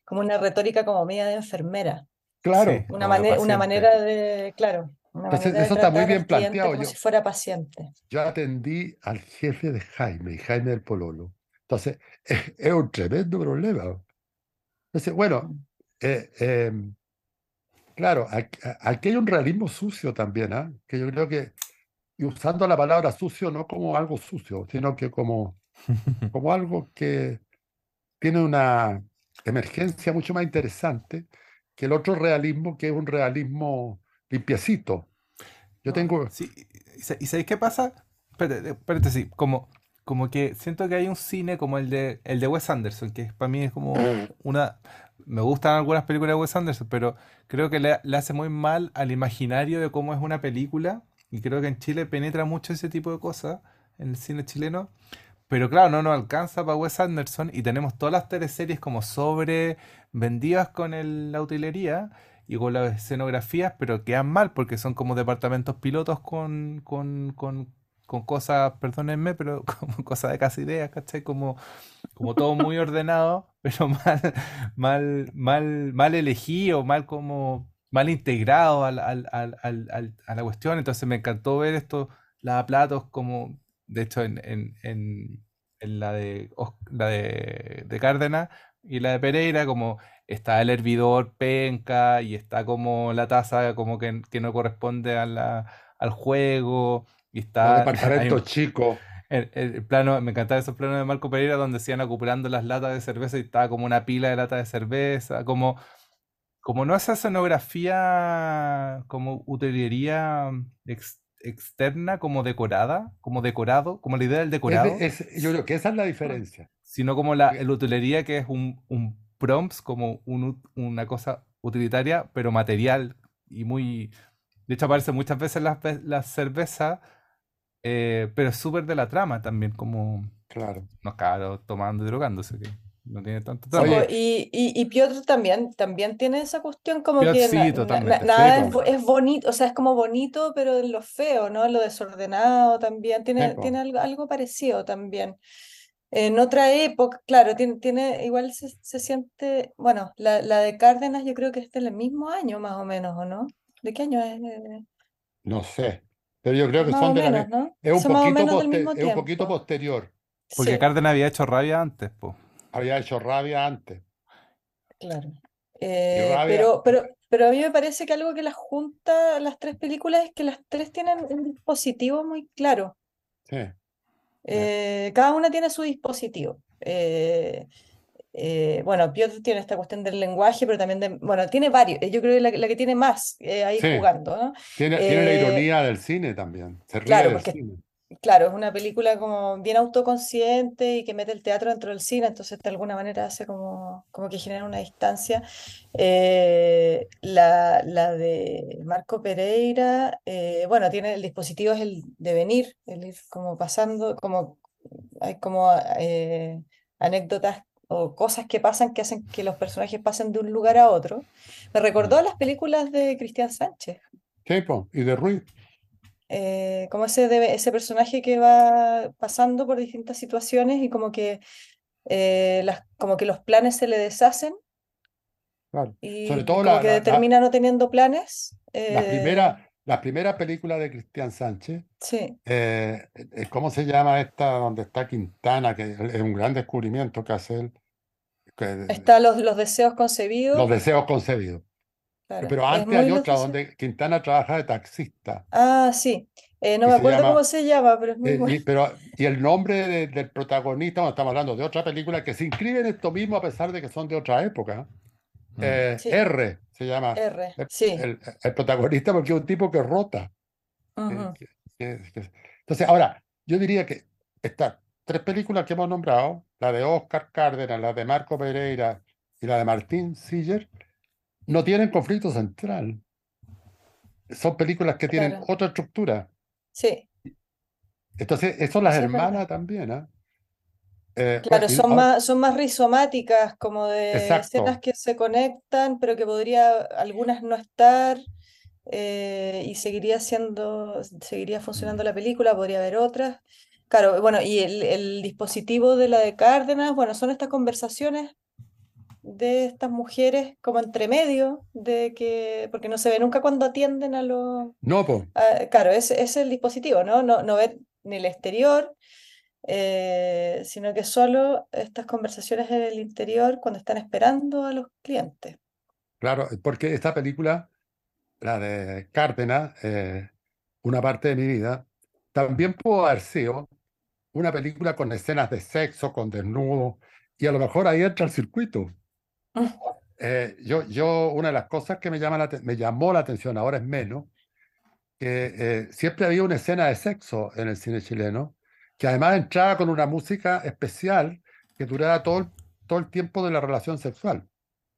como una retórica como media de enfermera. Claro. una, manera, una manera de, claro. eso está muy bien planteado. Como si fuera paciente. Yo atendí al jefe de Jaime, Jaime del Pololo. Entonces, es, un tremendo problema. Entonces, bueno, mm. eh, em, claro, aquí, hay un realismo sucio también, ¿ah? que yo creo que y usando la palabra sucio no como algo sucio, sino que como, <laughs> como algo que tiene una emergencia mucho más interesante que el otro realismo, que es un realismo limpiecito. Yo tengo... Sí, ¿y sabéis qué pasa? Espérate, espérate, sí, como, como que siento que hay un cine como el de, el de Wes Anderson, que para mí es como <clears throat> una... Me gustan algunas películas de Wes Anderson, pero creo que le, le hace muy mal al imaginario de cómo es una película y creo que en Chile penetra mucho ese tipo de cosas en el cine chileno. Pero claro, no nos alcanza para Wes Anderson y tenemos todas las teleseries como sobre vendidas con el, la utilería y con las escenografías, pero quedan mal porque son como departamentos pilotos con, con, con, con cosas, perdónenme, pero <laughs> como cosas de casi ideas, ¿cachai? Como, como todo muy <laughs> ordenado, pero mal, mal, mal, mal elegido, mal como mal integrado al, al, al, a la cuestión. Entonces me encantó ver esto, platos como, de hecho, en, en, en, la, de, la de, de, Cárdenas y la de Pereira, como está el hervidor penca y está como la taza como que, que no corresponde a la, al juego. Y está... <laughs> departamento chico. El, plano, me encantaba esos planos de Marco Pereira donde se iban acumulando las latas de cerveza y estaba como una pila de latas de cerveza, como como no esa escenografía como utilería externa, como decorada, como decorado, como la idea del decorado. yo creo que esa es la diferencia. Sino como la, utilería que es un, un prompts, como una cosa utilitaria, pero material y muy... De hecho aparece muchas veces la, la cerveza, eh, pero es súper de la trama también, como... Claro. No, claro, tomando y drogándose. No tiene tanto y, y, Piotr también, también tiene esa cuestión como que nada es, bonito, o sea, es como bonito, pero en lo feo, ¿no? Lo desordenado también, tiene, tiene algo, algo, parecido también. En otra época, claro, tiene, tiene igual se, se siente, bueno, la, la, de Cárdenas yo creo que es del mismo año más o menos, ¿o no? ¿De qué año es? No sé. Pero yo creo que son de la Es un poquito, es un poquito posterior. Porque Cárdenas había hecho rabia antes, pues. Había hecho rabia antes. Claro. Eh, pero, pero, pero a mí me parece que algo que las junta las tres películas es que las tres tienen un dispositivo muy claro. Sí. Eh, cada una tiene su dispositivo. Eh, bueno, Piotr tiene esta cuestión del lenguaje, pero también de, bueno, tiene varios. Yo creo que la, la que tiene más ahí jugando, ¿no? Tiene, tiene la ironía del cine también. Se ríe claro, del cine. Claro, es una película como bien autoconsciente y que mete el teatro dentro del cine, entonces de alguna manera hace como, como que genera una distancia. Eh, la, la, de Marco Pereira, eh, bueno, tiene el dispositivo es el de venir, el ir como pasando, como hay como eh, anécdotas o cosas que pasan que hacen que los personajes pasen de un lugar a otro. Me recordó a las películas de Cristian Sánchez. Sí, y de Ruiz. Eh, como ese, ese personaje que va pasando por distintas situaciones y como que, eh, las, como que los planes se le deshacen. Y Sobre todo como que termina no teniendo planes. la, primera, eh, la primera película de Cristian Sánchez, sí. ¿cómo se llama esta donde está Quintana? Que es un gran descubrimiento que hace él. está los, los deseos concebidos. Los deseos concebidos. Pero antes hay otra donde Quintana trabaja de taxista. Ah, sí. Eh, no me acuerdo cómo se llama, pero es muy eh, y, pero, y el nombre del protagonista, estamos hablando de otra película que se inscribe en esto mismo a pesar de que son de otra época. Mm. Eh, R se llama. R, el, sí. El, protagonista porque es un tipo que rota. Entonces, ahora, yo diría que estas tres películas que hemos nombrado, la de Oscar Cárdenas, la de Marco Pereira y la de Martín Siller, no tienen conflicto central. Son películas que tienen otra estructura. Sí. Entonces, eso las hermanas también, ¿ah? eh, claro, son, más, son más rizomáticas, como de escenas que se conectan, pero que podría algunas no estar eh, y seguiría siendo, seguiría funcionando la película, podría haber otras. Claro, bueno, y el, el dispositivo de la de Cárdenas, bueno, son estas conversaciones de estas mujeres como entre medio de que, porque no se ve nunca cuando atienden a los... No, pues. Claro, ese es el dispositivo, ¿no? No, no ver ni el exterior, eh, sino que solo estas conversaciones en el interior cuando están esperando a los clientes. Claro, porque esta película, la de Cárdenas, eh, una parte de mi vida, también pudo haber sido una película con escenas de sexo, con desnudo, y a lo mejor ahí entra el circuito. Eh, yo, yo, una de las cosas que me, llama la, me llamó la atención, ahora es menos, que eh, siempre había una escena de sexo en el cine chileno, que además entraba con una música especial que duraba todo el, todo el tiempo de la relación sexual.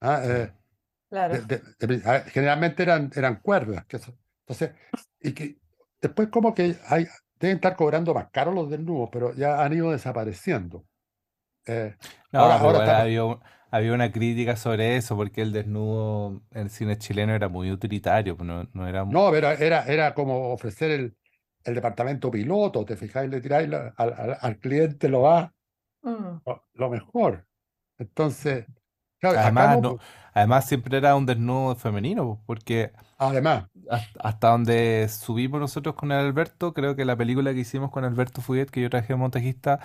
¿ah? Eh, claro. generalmente eran, eran cuerdas. Que entonces, y que después como que hay, deben estar cobrando más caro los desnudos, pero ya han ido desapareciendo. no, ahora, ahora había una crítica sobre eso, porque el desnudo en el cine chileno era muy utilitario, pues no, no era... No, pero era, era como ofrecer el, el departamento piloto, te fijáis, le tiráis al, al, cliente lo va mm. lo, mejor. Entonces, además, pues además siempre era un desnudo femenino, pues, porque además hasta donde subimos nosotros con el Alberto, creo que la película que hicimos con Alberto Fuguet, que yo traje montajista,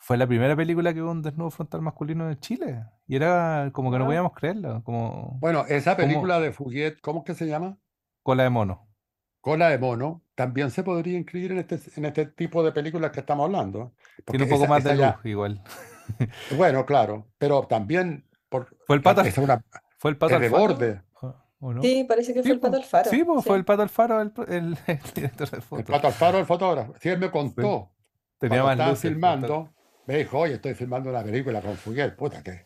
fue la primera película que hubo un desnudo frontal masculino en Chile. Y era como que no ah. podíamos creerlo. Como, bueno, esa película de Fuguet, ¿cómo es que se llama? Cola de mono. Cola de mono también se podría inscribir en este, en este tipo de películas que estamos hablando. Tiene un poco más de luz, igual. <laughs> bueno, claro, pero también por, fue el pato, fue el pato de borde. Sí, parece que fue el pato Alfaro. Sí, pues, fue el pato Alfaro el, <laughs> el, director de foto. El pato Alfaro el fotógrafo. Sí, él me contó. Tenía más filmando me dijo, oye, estoy filmando una película con Fuguet, puta, que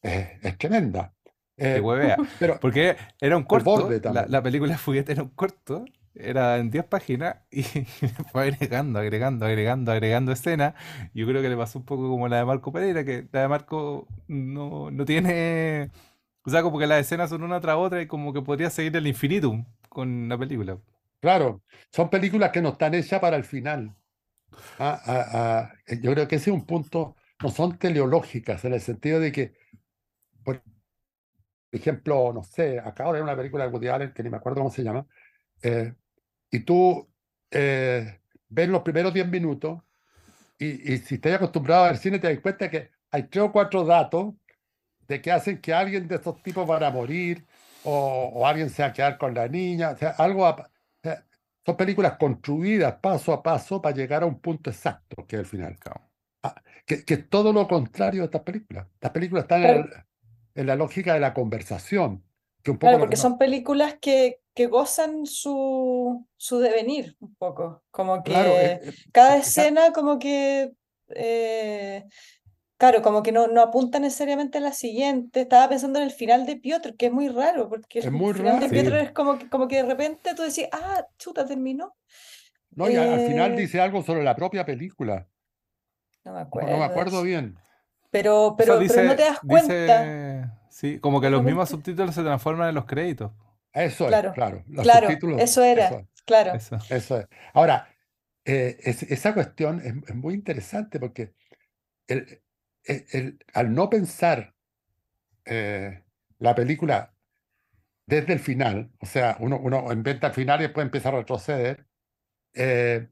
es, tremenda. Eh, <laughs> pero, Porque era un corto, la, película Fuguet era un corto, era en 10 páginas y <laughs> fue agregando, agregando, agregando, agregando escenas. Yo creo que le pasó un poco como la de Marco Pereira, que la de Marco no, no tiene... O sea, como que las escenas son una tras otra y como que podría seguir el infinitum con la película. Claro, son películas que no están hechas para el final. Ah, ah, ah, yo creo que ese es un punto, no son teleológicas en el sentido de que, por ejemplo, no sé, acá ahora hay una película de Woody Allen que ni me acuerdo cómo se llama, eh, y tú eh, ves los primeros 10 minutos y, si estás acostumbrado a ver cine te das cuenta que hay tres o cuatro datos de que hacen que alguien de estos tipos van a morir o, alguien se va a quedar con la niña, o sea, algo... son películas construidas paso a paso para llegar a un punto exacto, que es el final. Ah, que, que, es todo lo contrario de estas películas. Estas películas están en, la lógica de la conversación. Que un poco claro, porque son películas que, que gozan su, su devenir un poco. Como que eh, eh, cada escena como que... Eh, claro, como que no, no apunta necesariamente a la siguiente. Estaba pensando en el final de Piotr, que es muy raro, porque el final de Piotr es como que, como que de repente tú decís, ah, chuta, terminó. No, y al final dice algo sobre la propia película. No me acuerdo. No, me acuerdo bien. Pero, pero, pero no te das cuenta. sí, como que los mismos subtítulos se transforman en los créditos. Eso es, claro. claro, eso era, claro. Eso. es. Ahora, eh, esa cuestión es, muy interesante porque el, el, al no pensar eh, la película desde el final, o sea, uno, uno inventa el final y después empieza a retroceder, eh,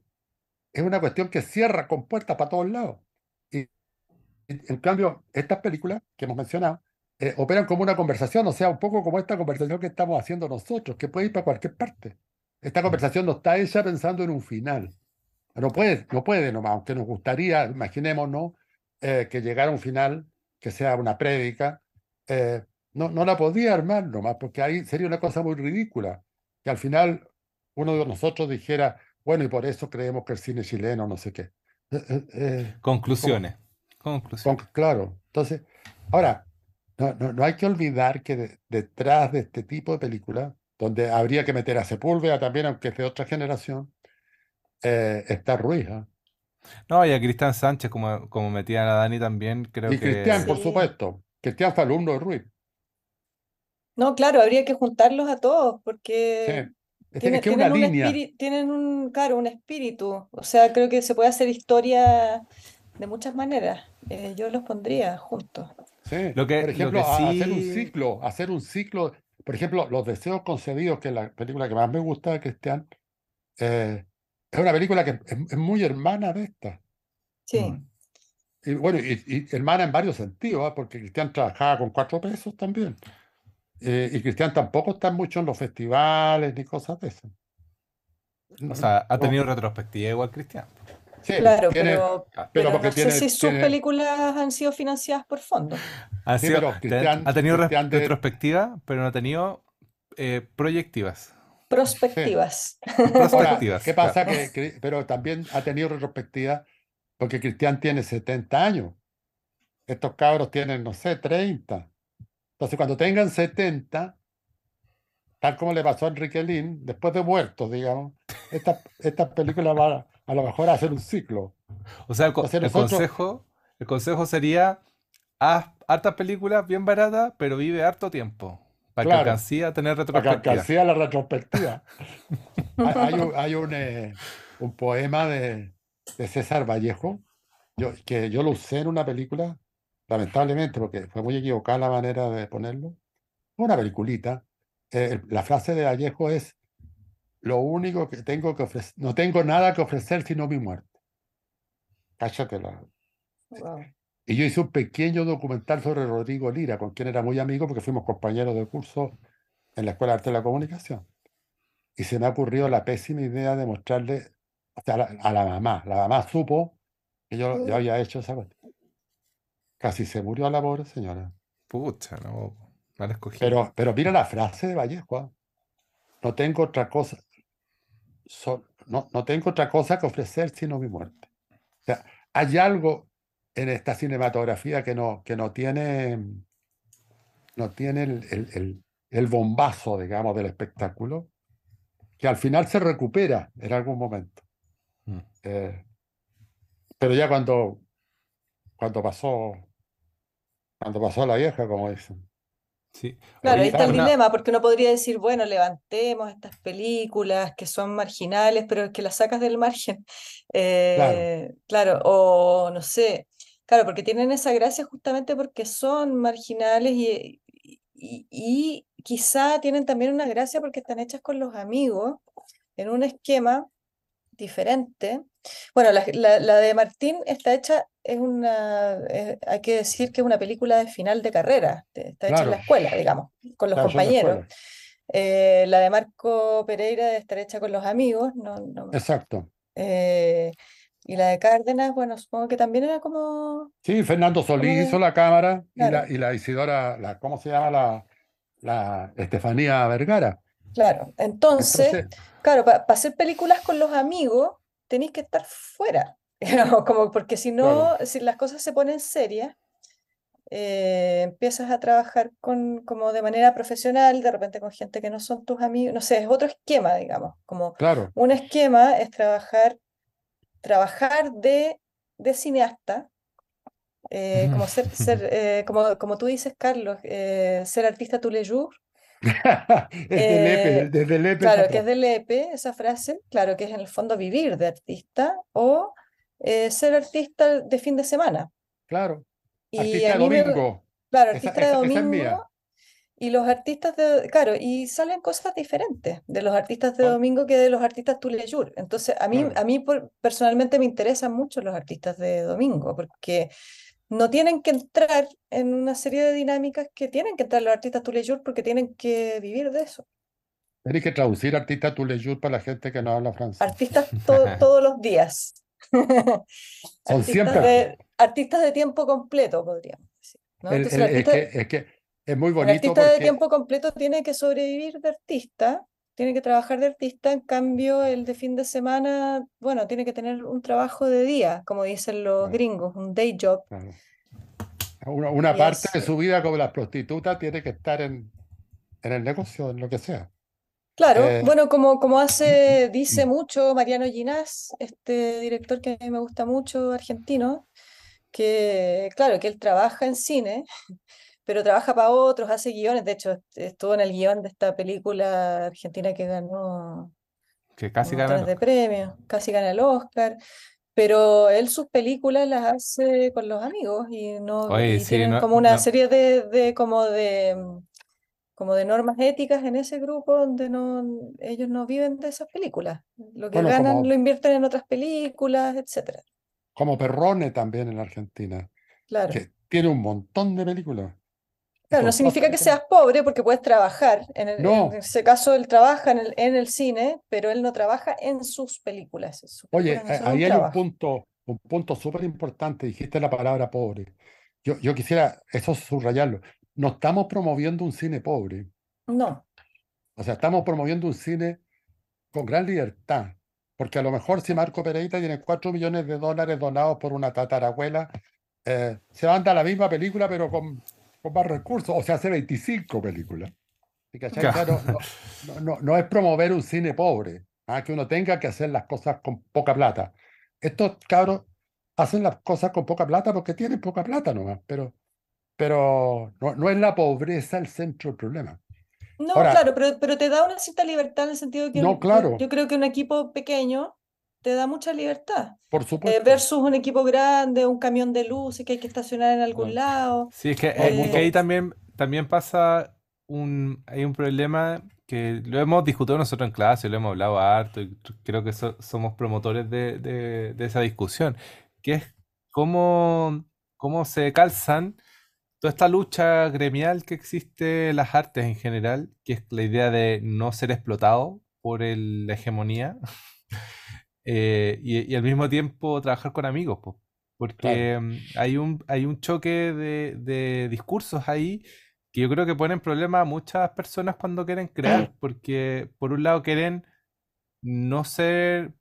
es una cuestión que cierra con puertas para todos lados. Y, en cambio, estas películas que hemos mencionado eh, operan como una conversación, o sea, un poco como esta conversación que estamos haciendo nosotros, que puede ir para cualquier parte. Esta conversación no está hecha pensando en un final. No puede, no puede nomás, aunque nos gustaría, imaginémonos, eh, que llegara a un final que sea una prédica. Eh, no, no la podía armar nomás, porque ahí sería una cosa muy ridícula. Que al final uno de nosotros dijera, bueno, y por eso creemos que el cine chileno, no sé qué. Eh, Conclusiones. Conclusiones. claro. Entonces, ahora, no, no, hay que olvidar que detrás de este tipo de películas, donde habría que meter a Sepúlveda también, aunque es de otra generación, eh, está Ruiz. No, y a Cristian Sánchez, como, como metían a Dani también, creo y Cristian, por supuesto. Cristian fue alumno de Ruiz. No, claro, habría que juntarlos a todos, porque tienen, que una línea. Un tienen un, claro, un espíritu. O sea, creo que se puede hacer historia de muchas maneras. Eh, yo los pondría juntos. Sí, lo que, por ejemplo, hacer un ciclo, hacer un ciclo. Por ejemplo, Los Deseos Concebidos, que es la película que más me gusta de Cristian, eh, es una película que es, muy hermana de esta. Sí. Mm. Y bueno, y, hermana en varios sentidos, ¿ah? porque Cristian trabajaba con cuatro pesos también. Eh, y Cristian tampoco está mucho en los festivales ni cosas de eso. O sea, ha tenido retrospectiva igual Cristian. Sí, claro, pero, pero, no sé si sus películas han sido financiadas por fondos. Ha, ha tenido retrospectiva, pero no ha tenido eh, proyectivas. Prospectivas. Prospectivas. ¿Qué pasa? Que, pero también ha tenido retrospectiva porque Cristian tiene 70 años. Estos cabros tienen, no sé, 30. Entonces, cuando tengan 70, tal como le pasó a Enrique Lin, después de muertos, digamos, esta, esta película va a, lo mejor a hacer un ciclo. O sea, el, consejo, el consejo sería, haz hartas películas bien baratas, pero vive harto tiempo. Para que alcancía a tener retrospectiva. Para que alcancía la retrospectiva. <laughs> hay, un, eh, un, poema de, de César Vallejo yo, que yo lo usé en una película lamentablemente, porque fue muy equivocada la manera de ponerlo, una peliculita. Eh, la frase de Vallejo es, lo único que tengo que ofrecer, no tengo nada que ofrecer sino mi muerte. Cáchatela. Y yo hice un pequeño documental sobre Rodrigo Lira, con quien era muy amigo porque fuimos compañeros de curso en la Escuela de Arte de la Comunicación. Y se me ha ocurrido la pésima idea de mostrarle a, la, a la mamá. La mamá supo que yo, yo había hecho esa cuestión. Casi se murió la pobre señora. Pucha, no, mal escogido. Pero, pero mira la frase de Vallejo. ¿ah? No tengo otra cosa. no, no tengo otra cosa que ofrecer sino mi muerte. O sea, hay algo en esta cinematografía que no, que no tiene, no tiene el, el, el, bombazo, digamos, del espectáculo, que al final se recupera en algún momento. Mm. Eh, pero ya cuando, cuando pasó cuando pasó la vieja, como dicen. Sí. Claro, ahí está el dilema, porque uno podría decir, bueno, levantemos estas películas que son marginales, pero es que las sacas del margen. Eh, claro. o no sé, claro, porque tienen esa gracia justamente porque son marginales y, y, quizá tienen también una gracia porque están hechas con los amigos en un esquema diferente. Bueno, la, de Martín está hecha, es una, hay que decir que es una película de final de carrera, está hecha en la escuela, digamos, con los compañeros. Eh, la de Marco Pereira debe estar hecha con los amigos, no, Exacto. Eh, y la de Cárdenas, bueno, supongo que también era como... Sí, Fernando Solís hizo la cámara y, la, y la Isidora, la, ¿cómo se llama? La, la Estefanía Vergara. Claro, entonces, claro, para hacer películas con los amigos tenéis que estar fuera, <laughs> como porque si no, si las cosas se ponen serias, eh, empiezas a trabajar con, como de manera profesional, de repente con gente que no son tus amigos, no sé, es otro esquema, digamos, como claro. un esquema es trabajar, trabajar de, de cineasta, eh, como ser, ser <laughs> eh, como, como tú dices, Carlos, ser artista tu le jour, <laughs> es de desde Lepe. Claro, que es de Lepe, esa frase, claro, que es en el fondo vivir de artista o ser artista de fin de semana. Claro. Artista de domingo. Claro, artista de domingo. Y los artistas de, claro, y salen cosas diferentes de los artistas de domingo que de los artistas Tuleyur. Entonces, a mí, a mí personalmente me interesan mucho los artistas de domingo, porque no tienen que entrar en una serie de dinámicas que tienen que entrar los artistas Tuleyur porque tienen que vivir de eso. Tienes que traducir artista Tuleyur para la gente que no habla francés. Artistas <laughs> todos los días. Son siempre artistas de tiempo completo, podríamos decir. es, que, es, muy bonito. El artista de tiempo completo tiene que sobrevivir de artista, tiene que trabajar de artista, en cambio el de fin de semana, bueno, tiene que tener un trabajo de día, como dicen los gringos, un day job. Una, parte de su vida como la prostituta tiene que estar en, en el negocio, en lo que sea. Claro, eh, bueno, como, como hace, <clears throat> dice mucho Mariano Ginás, este director que a mí me gusta mucho, argentino, que, claro, que él trabaja en cine, <laughs> pero trabaja para otros, hace guiones. De hecho, estuvo en el guion de esta película argentina que ganó que casi gana de premio, casi gana el Oscar. Pero él sus películas las hace con los amigos y no tienen como una serie de, de, como de como de normas éticas en ese grupo donde no ellos no viven de esas películas. Lo que ganan lo invierten en otras películas, etcétera como Perrone también en Argentina. Claro. Que tiene un montón de películas. Claro, no significa que seas pobre porque puedes trabajar. En, ese caso, él trabaja en el, en el, cine, pero él no trabaja en sus películas. Oye, ahí hay un punto, un punto súper importante. Dijiste la palabra pobre. Yo, yo quisiera eso subrayarlo. No estamos promoviendo un cine pobre. No. O sea, estamos promoviendo un cine con gran libertad, porque a lo mejor si Marco Pereira tiene 4 millones de dólares donados por una tatarabuela, eh, se manda la misma película pero con, con, más recursos, o se hace 25 películas. No, no, no, es promover un cine pobre, ¿ah? que uno tenga que hacer las cosas con poca plata. Estos cabros hacen las cosas con poca plata porque tienen poca plata nomás, pero, pero no, no es la pobreza el centro del problema. No, claro, pero, pero te da una cierta libertad en el sentido de que no, claro. yo, creo que un equipo pequeño te da mucha libertad. Por eh, supuesto. versus un equipo grande, un camión de luces que hay que estacionar en algún lado. Sí, es que, eh, ahí también, también pasa un, hay un problema que lo hemos discutido nosotros en clase, lo hemos hablado harto y creo que somos promotores de, de, de, esa discusión, que es cómo, cómo se calzan toda esta lucha gremial que existe en las artes en general, que es la idea de no ser explotado por la hegemonía, <laughs> eh, y, al mismo tiempo trabajar con amigos, porque mm, hay, un, hay un choque de, discursos ahí que yo creo que ponen problema a muchas personas cuando quieren crear, <clears throat> porque por un lado quieren no ser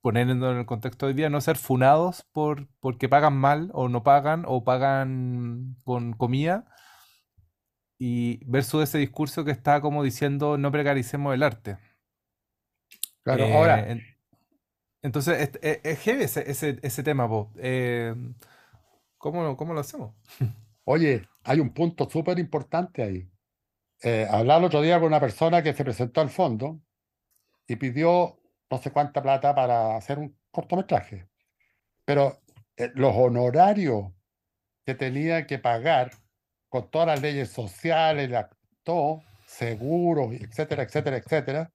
poniendo en el contexto de hoy día, no ser funados por porque pagan mal o no pagan o pagan con comida y versus ese discurso que está como diciendo no precaricemos el arte. Claro, ahora. Entonces, es, es, heavy ese, ese, tema, eh, ¿cómo, ¿cómo, lo hacemos? Oye, hay un punto súper importante ahí. Eh, hablaba el otro día con una persona que se presentó al fondo y pidió no sé cuánta plata para hacer un cortometraje. Pero eh, los honorarios que tenía que pagar con todas las leyes sociales, todo, seguros, etcétera, etcétera, etcétera,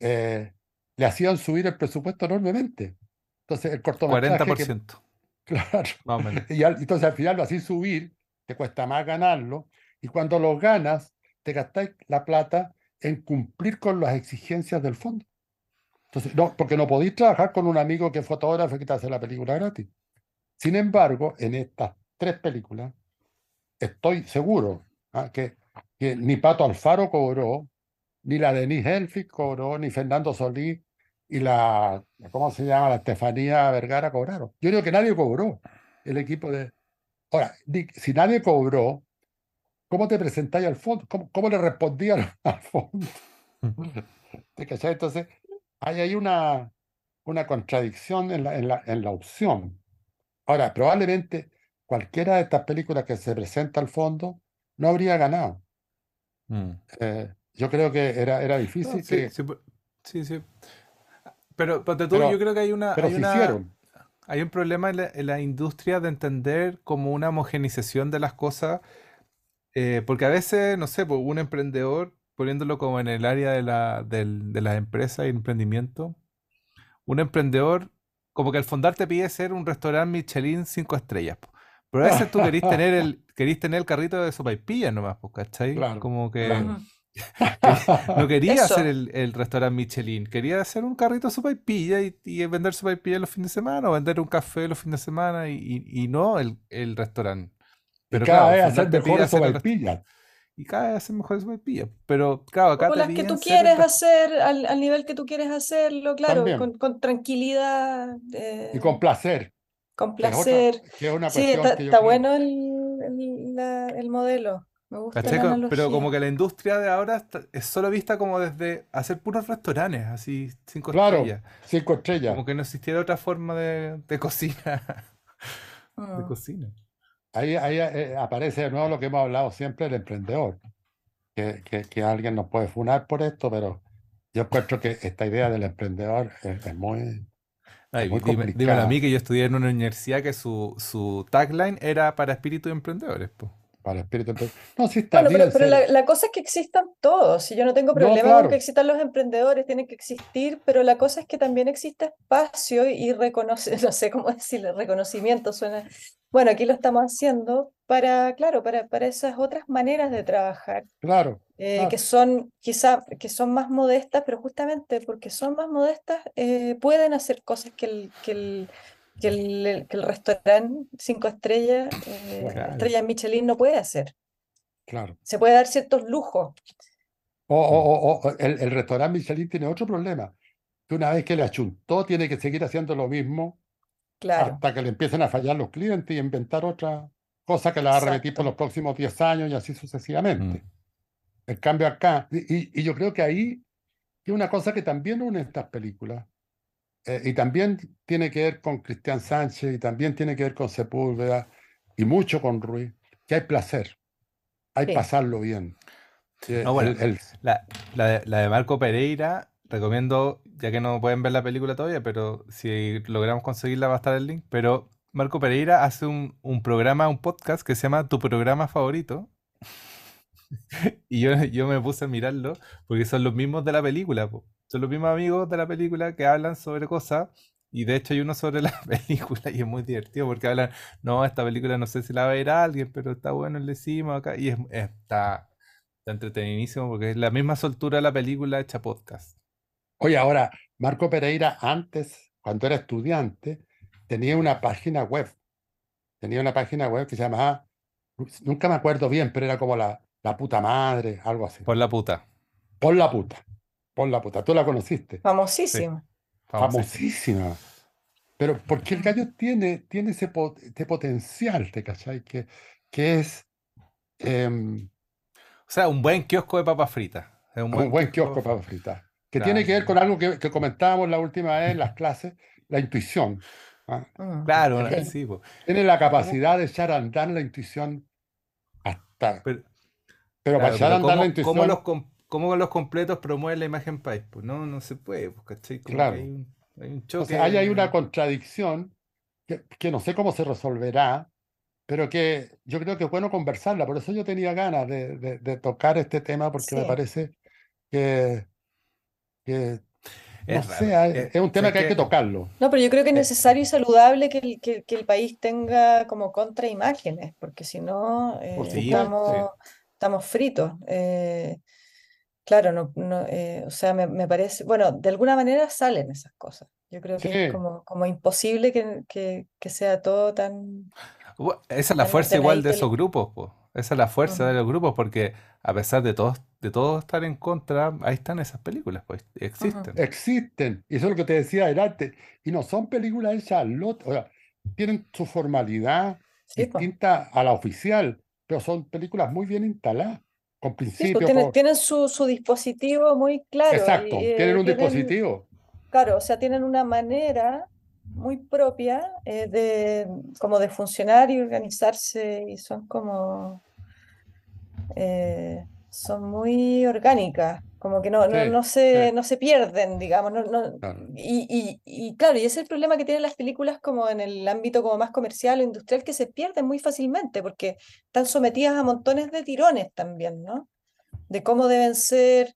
eh, le hacían subir el presupuesto enormemente. Entonces, el cortometraje... 40%. <laughs> claro. Y entonces al final lo así subir, te cuesta más ganarlo, y cuando lo ganas, te gastáis la plata en cumplir con las exigencias del fondo. Entonces, no, porque no podéis trabajar con un amigo que es fotógrafo y que te hace la película gratis. Sin embargo, en estas tres películas, estoy seguro ¿ah? que, que, ni Pato Alfaro cobró, ni la Denise Elfic cobró, ni Fernando Solís y la, ¿cómo se llama? La Estefanía Vergara cobraron. Yo creo que nadie cobró el equipo de... Ahora, si nadie cobró, ¿cómo te presentáis al fondo? ¿Cómo, cómo le respondían <laughs> al fondo? <laughs> Entonces, hay ahí una, una contradicción en la, en, la, en la opción. Ahora, probablemente cualquiera de estas películas que se presenta al fondo no habría ganado. Mm. Eh, yo creo que era, era difícil. sí, sí, sí, Pero, pero, yo creo que hay una. hay, una hay un problema en la, industria de entender como una homogenización de las cosas. Eh, porque a veces, no sé, pues, un emprendedor, poniéndolo como en el área de la, de las empresas y emprendimiento, un emprendedor como que al fondar te pide ser un restaurante Michelin cinco estrellas. Pero a veces tú querís tener el, querís tener el carrito de sopa y pilla nomás, ¿cachai? como que <laughs> no quería hacer el, el, restaurante Michelin, quería hacer un carrito de sopa y pilla y, vender sopa y pilla los fines de semana o vender un café los fines de semana y, y, no el, el restaurante. Pero cada vez hacer mejor sopa y pilla y cada vez hacen mejores sopaipillas. Pero claro, acá las que tú quieres hacer, al, al, nivel que tú quieres hacerlo, claro, con, con, tranquilidad. Eh, y con placer. Con placer. sí, está, bueno el, el, el, modelo. Me gusta Pero como que la industria de ahora es solo vista como desde hacer puros restaurantes, así cinco claro, estrellas. Cinco estrellas. Como que no existiera otra forma de, de cocina. <laughs> de mm. cocina. Ahí, ahí eh, aparece de nuevo lo que hemos hablado siempre, el emprendedor. Que, que, que, alguien nos puede funar por esto, pero yo encuentro que esta idea del emprendedor es, muy, Ay, dime, a mí que yo estudié en una universidad que su, su tagline era para espíritu emprendedores. pues para espíritu No, sí está bueno, pero, la, cosa es que existan todos. Si yo no tengo problema con que existan los emprendedores, tienen que existir, pero la cosa es que también existe espacio y reconoce, <laughs> no sé cómo decirle, reconocimiento suena. Bueno, aquí lo estamos haciendo para, claro, para, para esas otras maneras de trabajar. Claro. Eh, que son quizá que son más modestas, pero justamente porque son más modestas, eh, pueden hacer cosas que el, que el que el, que el restaurante cinco estrellas, eh, estrella Michelin no puede hacer. Claro. Se puede dar ciertos lujos. O, o, o el, el, restaurante Michelin tiene otro problema, que una vez que le achuntó tiene que seguir haciendo lo mismo claro. hasta que le empiecen a fallar los clientes y inventar otra cosa que la va a repetir por los próximos 10 años y así sucesivamente. Mm. El cambio acá, y, y, yo creo que ahí es una cosa que también une estas películas, eh, y también tiene que ver con Cristian Sánchez y también tiene que ver con Sepúlveda y mucho con Ruiz, que hay placer, hay pasarlo bien. La, la, de, Marco Pereira, recomiendo, ya que no pueden ver la película todavía, pero si logramos conseguirla va a estar el link, pero Marco Pereira hace un, un programa, un podcast que se llama Tu programa favorito. <laughs> y yo, yo me puse a mirarlo porque son los mismos de la película. Son los mismos amigos de la película que hablan sobre cosas. Y de hecho hay uno sobre la <laughs> película y es muy divertido porque hablan, no, esta película no sé si la va a ver alguien, pero está bueno, le decimos acá. Y es, está, entretenidísimo porque es la misma soltura de la película hecha podcast. Oye, ahora, Marco Pereira antes, cuando era estudiante, tenía una página web. Tenía una página web que se llamaba, nunca me acuerdo bien, pero era como la, la puta madre, algo así. Por la puta. Por la puta. Por la puta, tú la conociste. Famosísima. Famosísima. Pero porque el gallo tiene, tiene ese, potencial, ¿te cachai? Que, que es. Em, o sea, un buen kiosco de papas fritas. Un buen, kiosco de papas fritas. Que tiene que ver con algo que, comentábamos la última vez en las clases, la intuición. ¿ah? Ah. Claro, sí, Tiene la capacidad de echar a andar la intuición hasta. Pero, para echar a andar la intuición. ¿cómo los, ¿Cómo los completos promueven la imagen país? Pues no, no se puede, pues, ¿cachai? claro. Hay un, hay un, choque. hay, una contradicción que, que, no sé cómo se resolverá, pero que yo creo que es bueno conversarla. Por eso yo tenía ganas de, de, tocar este tema, porque me parece que, que Es, es, un tema que, hay que tocarlo. No, pero yo creo que es necesario y saludable que el, que, el país tenga como contraimágenes, porque si no, eh, estamos, estamos, fritos. Eh, claro, no, no o sea, me, me, parece, bueno, de alguna manera salen esas cosas. Yo creo que es como, como imposible que, que, sea todo tan... Esa es la fuerza igual de esos grupos, pues. Esa es la fuerza de los grupos, porque a pesar de todos, de todo estar en contra, ahí están esas películas, pues, existen. Existen. Y eso es lo que te decía adelante. Y no son películas hechas o sea, tienen su formalidad distinta a la oficial, pero son películas muy bien instaladas, con principios. tienen, su, su, dispositivo muy claro. Exacto, tienen un dispositivo. Claro, o sea, tienen una manera muy propia eh, de como de funcionar y organizarse y son como eh, son muy orgánicas como que no, no, no, se, no se pierden digamos no, no Y, y, y, claro y ese es el problema que tienen las películas como en el ámbito como más comercial o industrial que se pierden muy fácilmente porque están sometidas a montones de tirones también no de cómo deben ser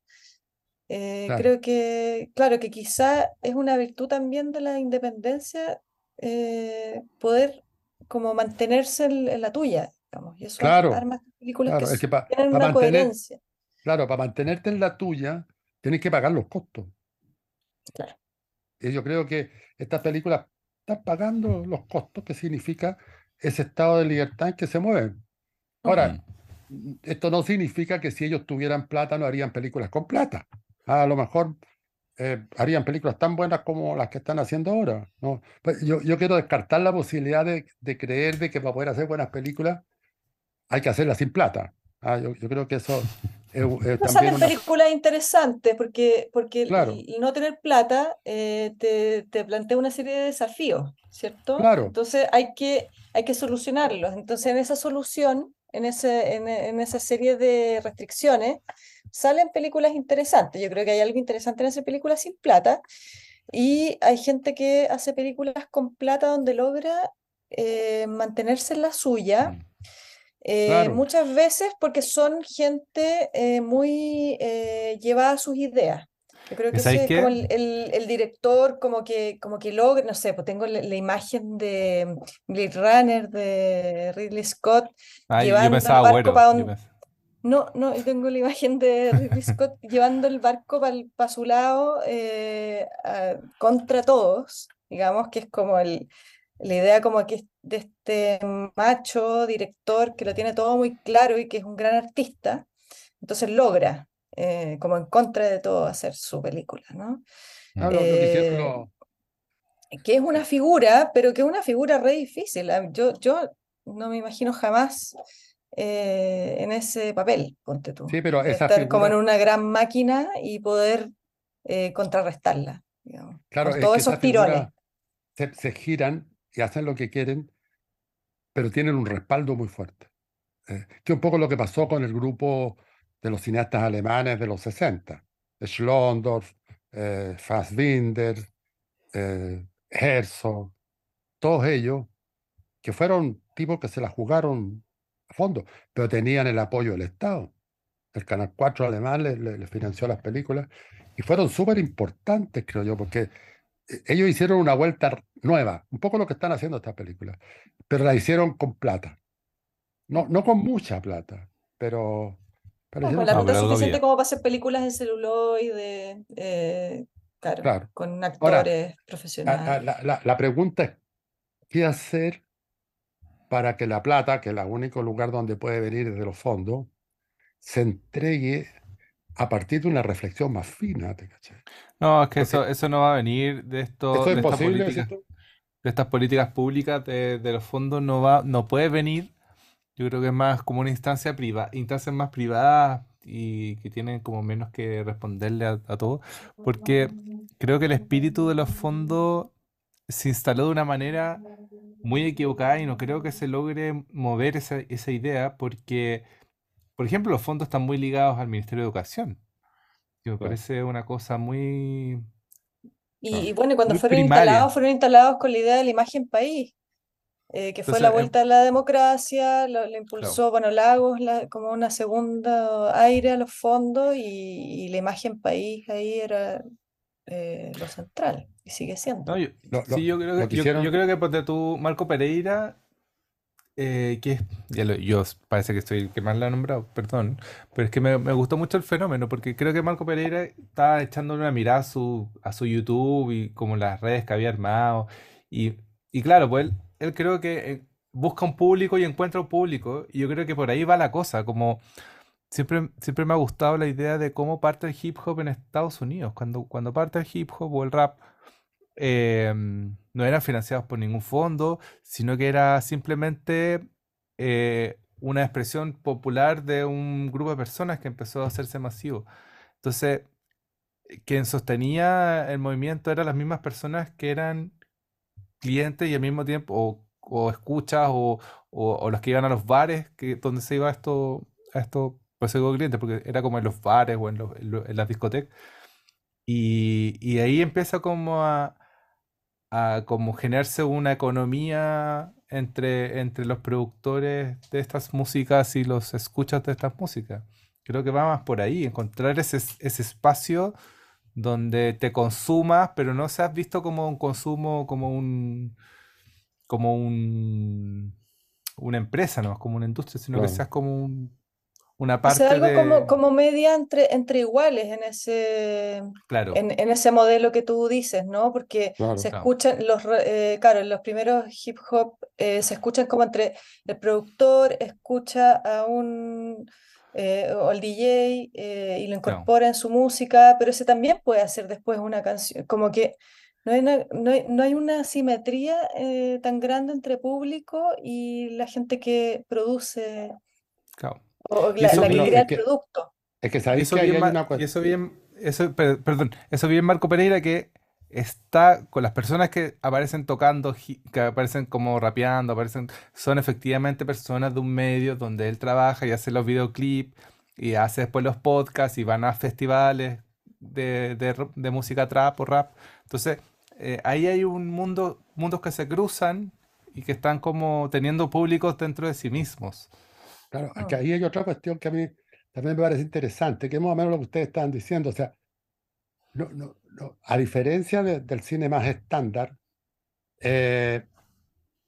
eh, creo que, claro, que quizá es una virtud también de la independencia eh, poder como mantenerse en, la tuya, digamos. Y eso claro, armas películas que, tienen una coherencia. Claro, para mantenerte en la tuya, tienes que pagar los costos. Claro. Y yo creo que estas películas están pagando los costos, que significa ese estado de libertad en que se mueven. Ahora, esto no significa que si ellos tuvieran plata no harían películas con plata a lo mejor eh, harían películas tan buenas como las que están haciendo ahora. ¿no? Pues yo, yo quiero descartar la posibilidad de, de, creer de que para poder hacer buenas películas hay que hacerlas sin plata. Ah, yo, yo, creo que eso es, es no también una... películas interesantes porque, porque claro. el, no tener plata eh, te, te, plantea una serie de desafíos, ¿cierto? Claro. Entonces hay que, hay que solucionarlos. Entonces en esa solución, en, ese, en, en esa serie de restricciones, salen películas interesantes. Yo creo que hay algo interesante en hacer películas sin plata. Y hay gente que hace películas con plata donde logra eh, mantenerse en la suya. Mm. Eh, muchas veces porque son gente eh, muy llevada a sus ideas. Yo creo que ese es como el, el, director, como que, como que logra, no sé, pues tengo la, imagen de Blade Runner de Ridley Scott llevando el barco para donde, no, no, tengo la imagen de Ridley Scott <laughs> llevando el barco para su lado eh, contra todos, digamos, que es como el, la idea como que de este macho director que lo tiene todo muy claro y que es un gran artista, entonces logra, eh, como en contra de todo, hacer su película, ¿no? Eh, que es una figura, pero que es una figura re difícil. Ah, yo, yo no me imagino jamás eh, en ese papel, ponte tú. Sí, pero Estar como en una gran máquina y poder eh, contrarrestarla. Claro, todos esos tirones. Se, giran y hacen lo que quieren, pero tienen un respaldo muy fuerte. Eh, que un poco lo que pasó con el grupo de los cineastas alemanes de los 60. Schlondorf, eh, Fassbinder, Herzog, todos ellos, que fueron tipos que se la jugaron a fondo, pero tenían el apoyo del Estado. El Canal 4 alemán les, financió las películas y fueron súper importantes, creo yo, porque eh, ellos hicieron una vuelta nueva, un poco lo que están haciendo estas películas, pero la hicieron con plata. No, no con mucha plata, pero... pero con la plata suficiente como para hacer películas en celuloide, eh, claro, con actores profesionales. La, la, pregunta es, ¿qué hacer para que la plata, que es el único lugar donde puede venir desde los fondos, se entregue a partir de una reflexión más fina, ¿te No, es que eso, eso no va a venir de esto, de, estas políticas, de estas políticas públicas de, los fondos, no va, no puede venir. Yo creo que es más como una instancia privada, instancias más privadas y que tienen como menos que responderle a, a todo, porque creo que el espíritu de los fondos se instaló de una manera muy equivocada y no creo que se logre mover esa, esa idea porque, por ejemplo, los fondos están muy ligados al Ministerio de Educación, que me parece una cosa muy... Y, bueno, cuando fueron instalados, fueron instalados con la idea de la imagen país, eh, que fue la em vuelta a la democracia, lo, le impulsó, bueno, Lagos como una segunda aire a los fondos y, y la imagen país ahí era eh, lo central y sigue siendo. yo, sí, yo creo que, yo, creo que pues, tú, Marco Pereira, eh, que ya yo parece que estoy que más la he nombrado, perdón, pero es que me, gustó mucho el fenómeno, porque creo que Marco Pereira estaba echando una mirada a su, a su YouTube y como las redes que había armado, y, y claro, pues él, él creo que eh, busca un público y encuentra un público, y yo creo que por ahí va la cosa, como Siempre, siempre me ha gustado la idea de cómo parte el hip hop en Estados Unidos. Cuando, cuando parte el hip hop o el rap, em, no eran financiados por ningún fondo, sino que era simplemente eh, una expresión popular de un grupo de personas que empezó a hacerse masivo. Entonces, quien sostenía el movimiento eran las mismas personas que eran clientes y al mismo tiempo, o, escuchas, o, o, los que iban a los bares que, donde se iba esto, a esto pues soy cliente, porque era como en los bares o en, en, las discotecas. Y, y, ahí empieza como a, a como generarse una economía entre, entre los productores de estas músicas y los escuchas de estas músicas. Creo que va más por ahí, encontrar ese, ese espacio donde te consumas, pero no seas visto como un consumo, como un como un una empresa, no como una industria, sino que seas como un una parte algo como, como media entre, entre iguales en ese, claro. en, ese modelo que tú dices, ¿no? Porque se escuchan, los, eh, claro, los primeros hip hop eh, se escuchan como entre el productor escucha a un, eh, o el DJ y lo incorpora en su música, pero ese también puede hacer después una canción, como que no hay una, no hay, no hay una simetría tan grande entre público y la gente que produce. Claro. O la, la que crea el producto. Es que sabéis que hay una Y eso bien, eso, perdón, eso bien Marco Pereira que está con las personas que aparecen tocando, que aparecen como rapeando, aparecen, son efectivamente personas de un medio donde él trabaja y hace los videoclips y hace después los podcasts y van a festivales de, de, música trap o rap. Entonces, eh, ahí hay un mundo, mundos que se cruzan y que están como teniendo públicos dentro de sí mismos. Claro, que ahí hay otra cuestión que a mí también me parece interesante, que es más o menos lo que ustedes estaban diciendo. O sea, no, no, a diferencia del cine más estándar, eh,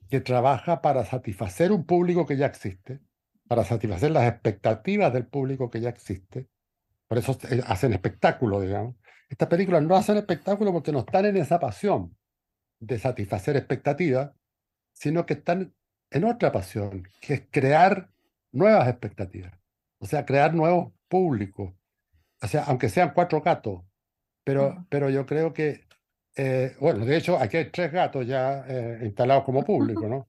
que trabaja para satisfacer un público que ya existe, para satisfacer las expectativas del público que ya existe, por eso eh, hacen espectáculo, digamos. Estas películas no hacen espectáculo porque no están en esa pasión de satisfacer expectativas, sino que están en otra pasión, que es crear nuevas expectativas, o sea, crear nuevos públicos, o sea, aunque sean cuatro gatos, pero, pero yo creo que, eh, bueno, de hecho, aquí hay tres gatos ya eh, instalados como público, ¿no?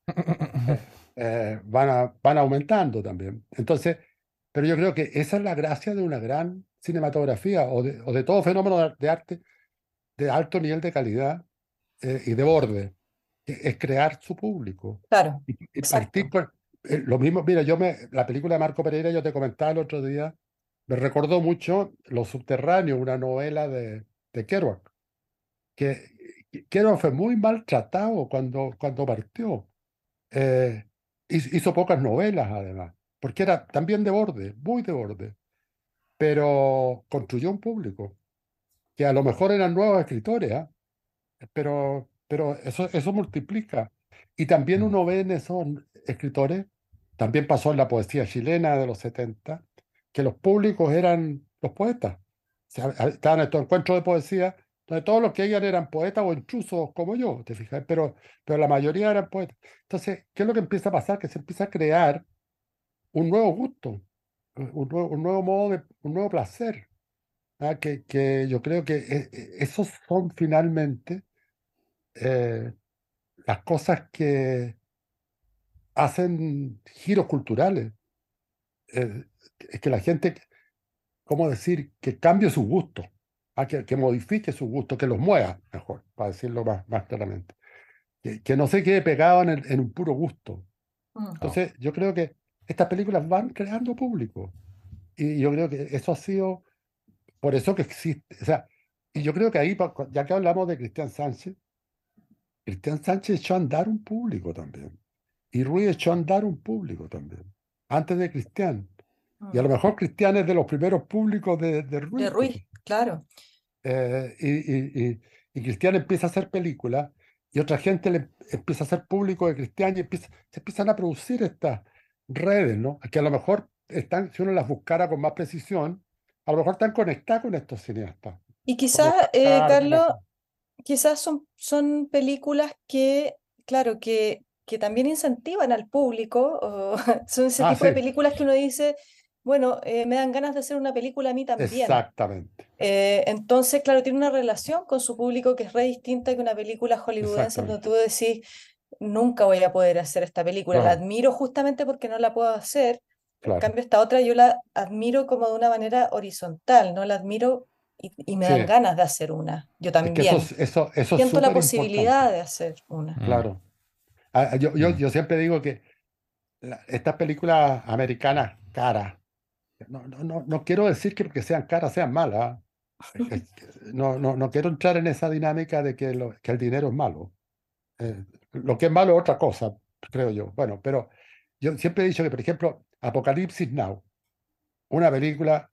Eh, van, a, van aumentando también. Entonces, pero yo creo que esa es la gracia de una gran cinematografía o de, o de todo fenómeno de arte de alto nivel de calidad y de borde, es crear su público. Claro. Y, partir por, eh, lo mismo, mira, yo me, la película de Marco Pereira, yo te comentaba el otro día, me recordó mucho Los Subterráneos, una novela de, de Kerouac, que Kerouac fue muy maltratado cuando, cuando partió. Eh, hizo pocas novelas, además, porque era también de borde, muy de borde, pero construyó un público, que a lo mejor eran nuevos escritores, ¿ah? pero, pero eso, eso multiplica. Y también mm. uno ve en esos escritores, también pasó en la poesía chilena de los 70, que los públicos eran los poetas. estaban estos encuentros de poesía, donde todos los que iban eran poetas o intrusos como yo, ¿te fijas? Pero, pero la mayoría eran poetas. Entonces, ¿qué es lo que empieza a pasar? Que se empieza a crear un nuevo gusto, un nuevo, un nuevo modo de, un nuevo placer. ¿ah? Que, que, yo creo que e, e, esos son finalmente eh, las cosas que hacen giros culturales. Eh, es que la gente, ¿cómo decir? Que cambie su gusto, ¿ah? que, que, modifique su gusto, que los mueva, mejor, para decirlo más, más claramente. Que, que no se quede pegado en, en un puro gusto. Entonces, yo creo que estas películas van creando público. Y yo creo que eso ha sido por eso que existe. O sea, y yo creo que ahí, ya que hablamos de Cristian Sánchez, Cristian Sánchez echó a andar un público también. Y Ruiz echó a andar un público también, antes de Cristian. Y a lo mm. mejor Cristian es de los primeros públicos de, de Ruiz. De Ruiz, claro. eh, y, y, Cristian empieza a hacer películas y otra gente le empieza a hacer público de Cristian y empieza, se empiezan a producir estas redes, ¿no? Que a lo mejor están, si uno las buscara con más precisión, a lo mejor están conectadas con estos cineastas. Y quizás, eh, Carlos, quizás son, son películas que, claro, que, que también incentivan al público, o <laughs> son ese ah, tipo de películas que uno dice, bueno, eh, me dan ganas de hacer una película a mí también. Exactamente. Eh, entonces, claro, tiene una relación con su público que es re distinta que una película hollywoodense donde tú decís, nunca voy a poder hacer esta película. La admiro justamente porque no la puedo hacer. En cambio, esta otra yo la admiro como de una manera horizontal, ¿no? La admiro y, me dan ganas de hacer una. Yo también. eso, eso, Siento la posibilidad de hacer una. Claro. Ah, yo, yo, mm. yo siempre digo que estas películas americanas caras, no, no, no, quiero decir que porque sean caras sean malas. <laughs> No, no, no quiero entrar en esa dinámica de que, lo, que el dinero es malo. Eh, lo que es malo es otra cosa, creo yo. Bueno, pero yo siempre he dicho que, por ejemplo, Apocalipsis Now, una película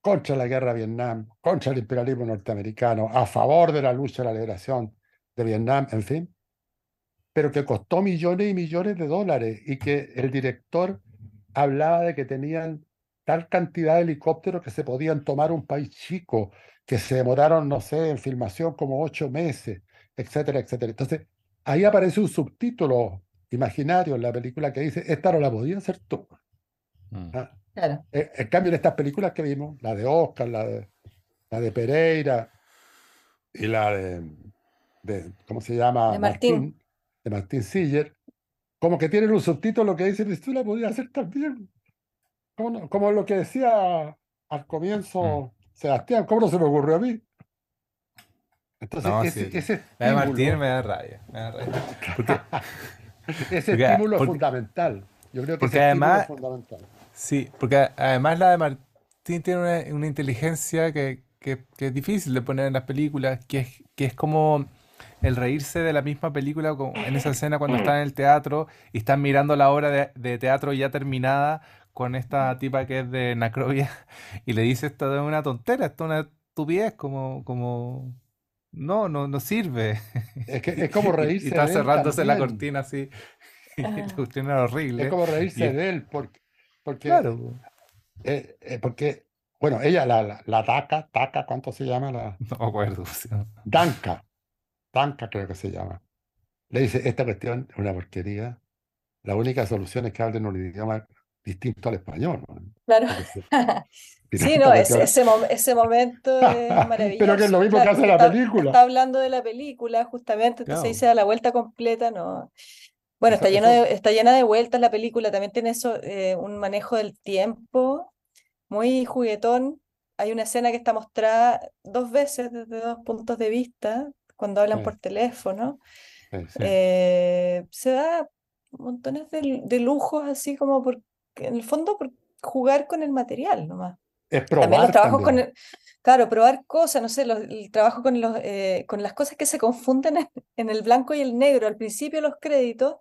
contra la guerra de Vietnam, contra el imperialismo norteamericano, a favor de la lucha de la liberación de Vietnam, en fin, pero que costó millones y millones de dólares y que el director hablaba de que tenían tal cantidad de helicópteros que se podían tomar un país chico, que se demoraron, no sé, en filmación como ocho meses, etcétera, etcétera. Entonces, ahí aparece un subtítulo imaginario en la película que dice, esta no la podía hacer tú. Mm. Ah, claro. Eh, en, cambio, en estas películas que vimos, la de Oscar, la de, la de Pereira y la de, ¿cómo se llama? De Martín de Martín Siller, como que tienen un subtítulo que dice, tú la podías hacer también. Como, como lo que decía al comienzo mm. Sebastián, ¿cómo no se me ocurrió a mí? Entonces, ese, de Martín me da rabia. Me da rabia. <laughs> ese estímulo es fundamental. Yo creo que porque además, es fundamental. Sí, porque además la de Martín tiene una, inteligencia que, que, que, es difícil de poner en las películas, que es, que es como el reírse de la misma película en esa escena cuando están en el teatro y están mirando la obra de, teatro ya terminada con esta tipa que es de Nacrovia <laughs> y le dice esto de una tontera, esto es una estupidez, como, como no, no, no sirve. Es, que, es <laughs> como reírse. y está cerrándose la cortina así. <laughs> Y la cuestión era horrible. Es como reírse de él, porque, porque, claro. Eh, eh, porque bueno, ella, la, la, la Taca, Taca, ¿cuánto se llama? La... No me acuerdo. Danka. Tanca creo que se llama. Le dice, esta cuestión es una porquería. La única solución es que hablen un idioma distinto al español. Claro. <laughs> sí, no, ese, ese, momento es maravilloso. <laughs> Pero que es lo mismo que hace la película. Está hablando de la película, justamente, entonces ahí se da la vuelta completa, ¿no? Bueno, está, lleno de, está llena de vueltas la película, también tiene eso, eh, un manejo del tiempo muy juguetón. Hay una escena que está mostrada dos veces desde dos puntos de vista, cuando hablan por teléfono. Eh, se da montones de, lujos así como por, en el fondo por jugar con el material nomás. Es probar también los trabajos con claro, probar cosas, no sé, el trabajo con, los, eh, con las cosas que se confunden en, el blanco y el negro. Al principio los créditos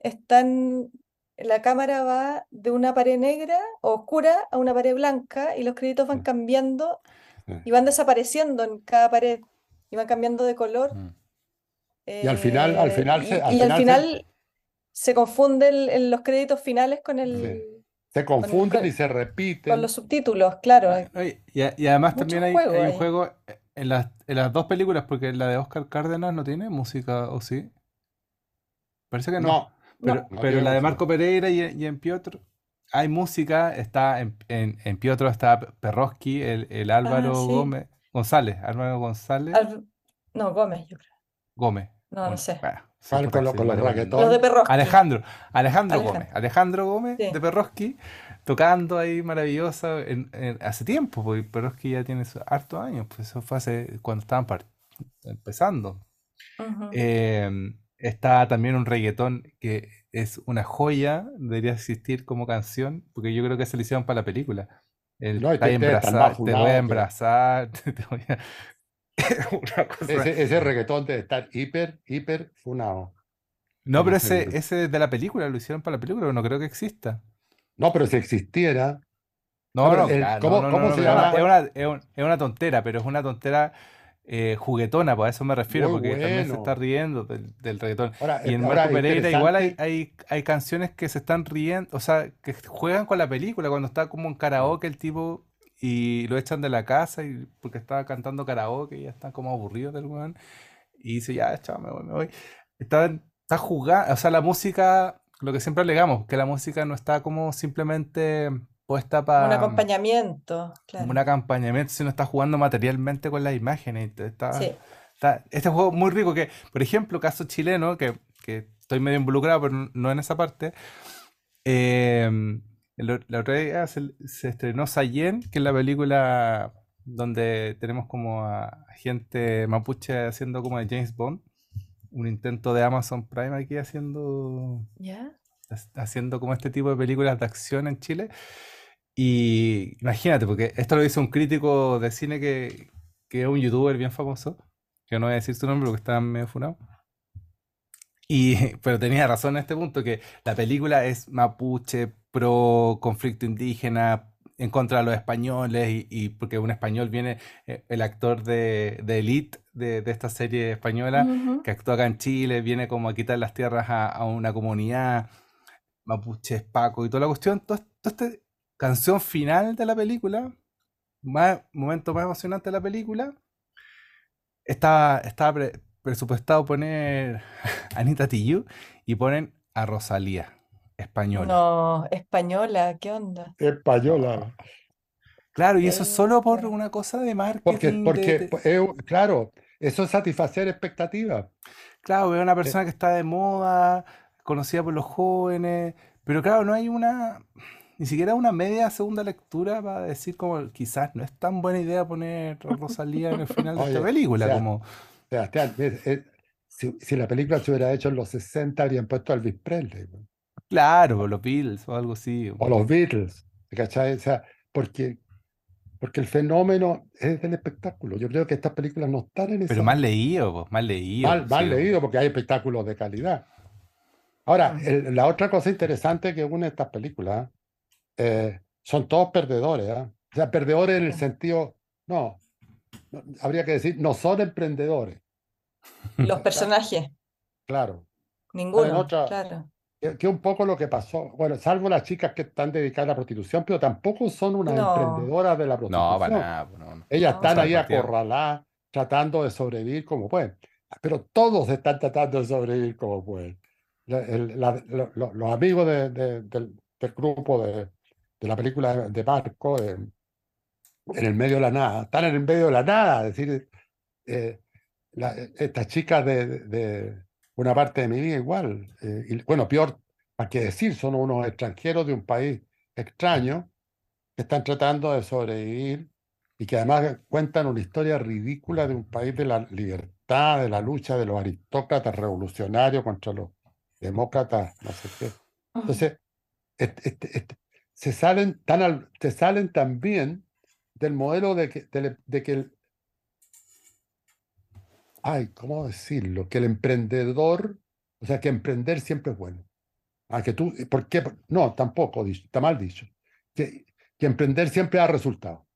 están, la cámara va de una pared negra o oscura a una pared blanca y los créditos van cambiando y van desapareciendo en cada pared y van cambiando de color. Mm. y al final, al final, y, se, al, final, se... confunden en los créditos finales con el. Se confunden y se repiten. Con los subtítulos, claro. Y, además también hay, un juego en las, en las dos películas, porque la de Oscar Cárdenas no tiene música, ¿o sí? Parece que no. pero, la de Marco Pereira y, en Piotr hay música, está en, en, Piotr está Perroski, el, el Álvaro ah, Gómez. González, Álvaro González. No, Gómez, yo creo. Gómez. No, no sé. con, los, los de Perroski. Alejandro, Alejandro, Gómez. Alejandro Gómez de Perroski, tocando ahí maravillosa en, hace tiempo, porque Perroski ya tiene hartos años, pues eso fue hace cuando estaban empezando. Em, está también un reggaetón que es una joya, debería existir como canción, porque yo creo que se lo hicieron para la película no, te, te, voy a <laughs> embrazar, Ese, reggaetón debe estar hiper, hiper funado. No, pero ese, ese de la película, lo hicieron para la película, no creo que exista. No, pero si existiera, No, no, ¿cómo, se llama? Es una, es, una, tontera, pero es una tontera eh, juguetona, pues a eso me refiero, porque también se está riendo del, reggaetón. y en Marco Pereira igual hay, hay, hay, canciones que se están riendo, o sea, que juegan con la película, cuando está como en karaoke el tipo y lo echan de la casa y porque estaba cantando karaoke y ya están como aburridos del weón. Y dice, ya, chao, me voy, me voy. Está, está jugando, o sea, la música, lo que siempre alegamos, que la música no está como simplemente puesta para... Un acompañamiento, claro. Un acompañamiento, sino está jugando materialmente con las imágenes. Está, está, este juego muy rico que, por ejemplo, caso chileno, que, que estoy medio involucrado, pero no en esa parte. Eh, la otra vez se, estrenó Sayen, que es la película donde tenemos como a gente mapuche haciendo como de James Bond. Un intento de Amazon Prime aquí haciendo. Haciendo como este tipo de películas de acción en Chile. Y imagínate, porque esto lo dice un crítico de cine que, que es un youtuber bien famoso, que no voy a decir su nombre porque está medio funado. Y, <laughs> pero tenía razón en este punto, que la película es mapuche, pro conflicto indígena, en contra de los españoles, y, porque un español viene, eh, el actor de, de Elite, de, esta serie española, que actúa acá en Chile, viene como a quitar las tierras a, una comunidad, mapuche, paco y toda la cuestión. Toda esta canción final de la película, más, momento más emocionante de la película, estaba, estaba presupuestado poner <laughs> Anita Tijoux y ponen a Rosalía. Española. No, española, ¿qué onda? Española. Claro, y eso es solo por una cosa de marketing. Porque, claro, eso es satisfacer expectativas. Claro, es una eh persona que está de moda, conocida por los jóvenes, pero claro, no hay una, ni siquiera una media segunda lectura para decir como quizás no es tan buena idea poner Rosalía en el final de esta película. como... si, la película se hubiera hecho en los 60, habrían puesto a Elvis Presley. Claro, los Beatles o algo así. O los Beatles, ¿cachai? O sea, porque, porque el fenómeno es del espectáculo. Yo creo que estas películas no están en esa... Pero más leído, más leído. Mal, leído, porque hay espectáculos de calidad. Ahora, la otra cosa interesante que une estas películas eh, son todos perdedores. ¿ah? O sea, perdedores en el sentido, no, habría que decir, no son emprendedores. Los personajes. Claro. Ninguno, claro que, un poco lo que pasó, bueno, salvo las chicas que están dedicadas a la prostitución, pero tampoco son unas emprendedoras de la prostitución. No, para nada. Pues, Ellas están ahí acorraladas, tratando de sobrevivir como pueden. Pero todos están tratando de sobrevivir como pueden. los amigos del, grupo de, la película de Marco, en el medio de la nada, están en el medio de la nada, es decir, eh, estas chicas de una parte de mi vida igual. Eh, y, bueno, peor, ¿para qué decir? Son unos extranjeros de un país extraño que están tratando de sobrevivir y que además cuentan una historia ridícula de un país de la libertad, de la lucha de los aristócratas revolucionarios contra los demócratas, no sé qué. Entonces, se, salen tan se salen también del modelo de que, de que el, ay, ¿cómo decirlo? Que el emprendedor, o sea, que emprender siempre es bueno. Ah, que tú, ¿por qué? No, tampoco, está mal dicho. Que, que emprender siempre da resultado.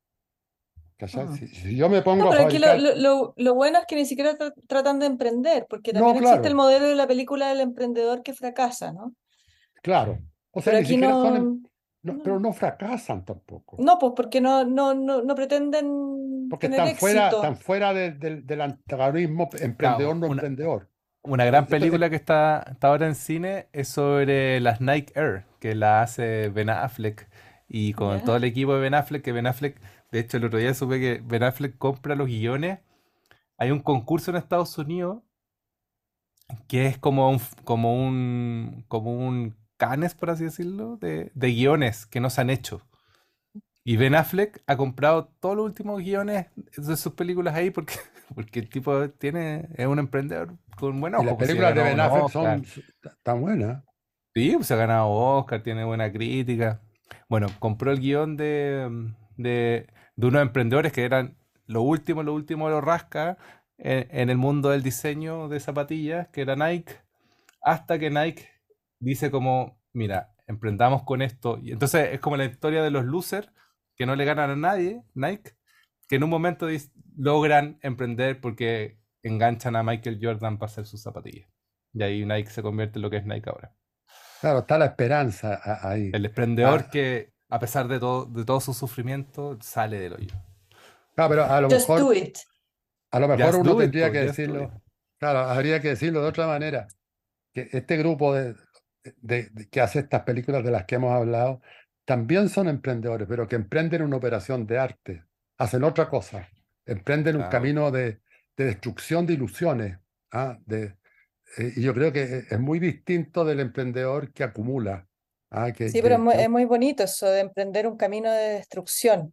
Ah. Si, yo me pongo pero aquí lo, lo, bueno es que ni siquiera tratan de emprender, porque también existe el modelo de la película del emprendedor que fracasa, ¿no? Claro. O sea, ni siquiera son, no, pero no fracasan tampoco. No, pues porque no, no, no, no pretenden. Porque están, Fuera, están fuera del antagonismo emprendedor no emprendedor. Una gran película que está, está ahora en cine es sobre las Nike Air, que la hace Ben Affleck. Y con todo el equipo de Ben Affleck, que Ben Affleck, de hecho el otro día supe que Ben Affleck compra los guiones. Hay un concurso en Estados Unidos que es como un, como un, como un canes, por así decirlo, de, guiones que no se han hecho. Y Ben Affleck ha comprado todos los últimos guiones de sus películas ahí porque, <laughs> porque el tipo tiene, es un emprendedor con buena Las películas de Ben Affleck son tan buenas. Sí, pues se ha ganado Oscar, tiene buena crítica. Bueno, compró el guion de, de, unos emprendedores que eran lo último, lo último de los rasca en, en el mundo del diseño de zapatillas, que era Nike, hasta que Nike dice como, mira, emprendamos con esto. Y entonces es como la historia de los losers, que no le ganan a nadie, Nike, que en un momento logran emprender porque enganchan a Michael Jordan para hacer sus zapatillas. Y ahí Nike se convierte en lo que es Nike ahora. Claro, está la esperanza ahí. El emprendedor ah. que, a pesar de todo, de todo su sufrimiento, sale del hoyo. Claro, pero a lo mejor. A lo mejor uno tendría que decirlo. Claro, habría que decirlo de otra manera. Que este grupo de, que hace estas películas de las que hemos hablado también son emprendedores, pero que emprenden una operación de arte. Hacen otra cosa. Emprenden un camino de, destrucción de ilusiones. ¿ah? De, eh, y yo creo que es muy distinto del emprendedor que acumula. ¿ah? Que, sí, pero es, muy, bonito eso de emprender un camino de destrucción.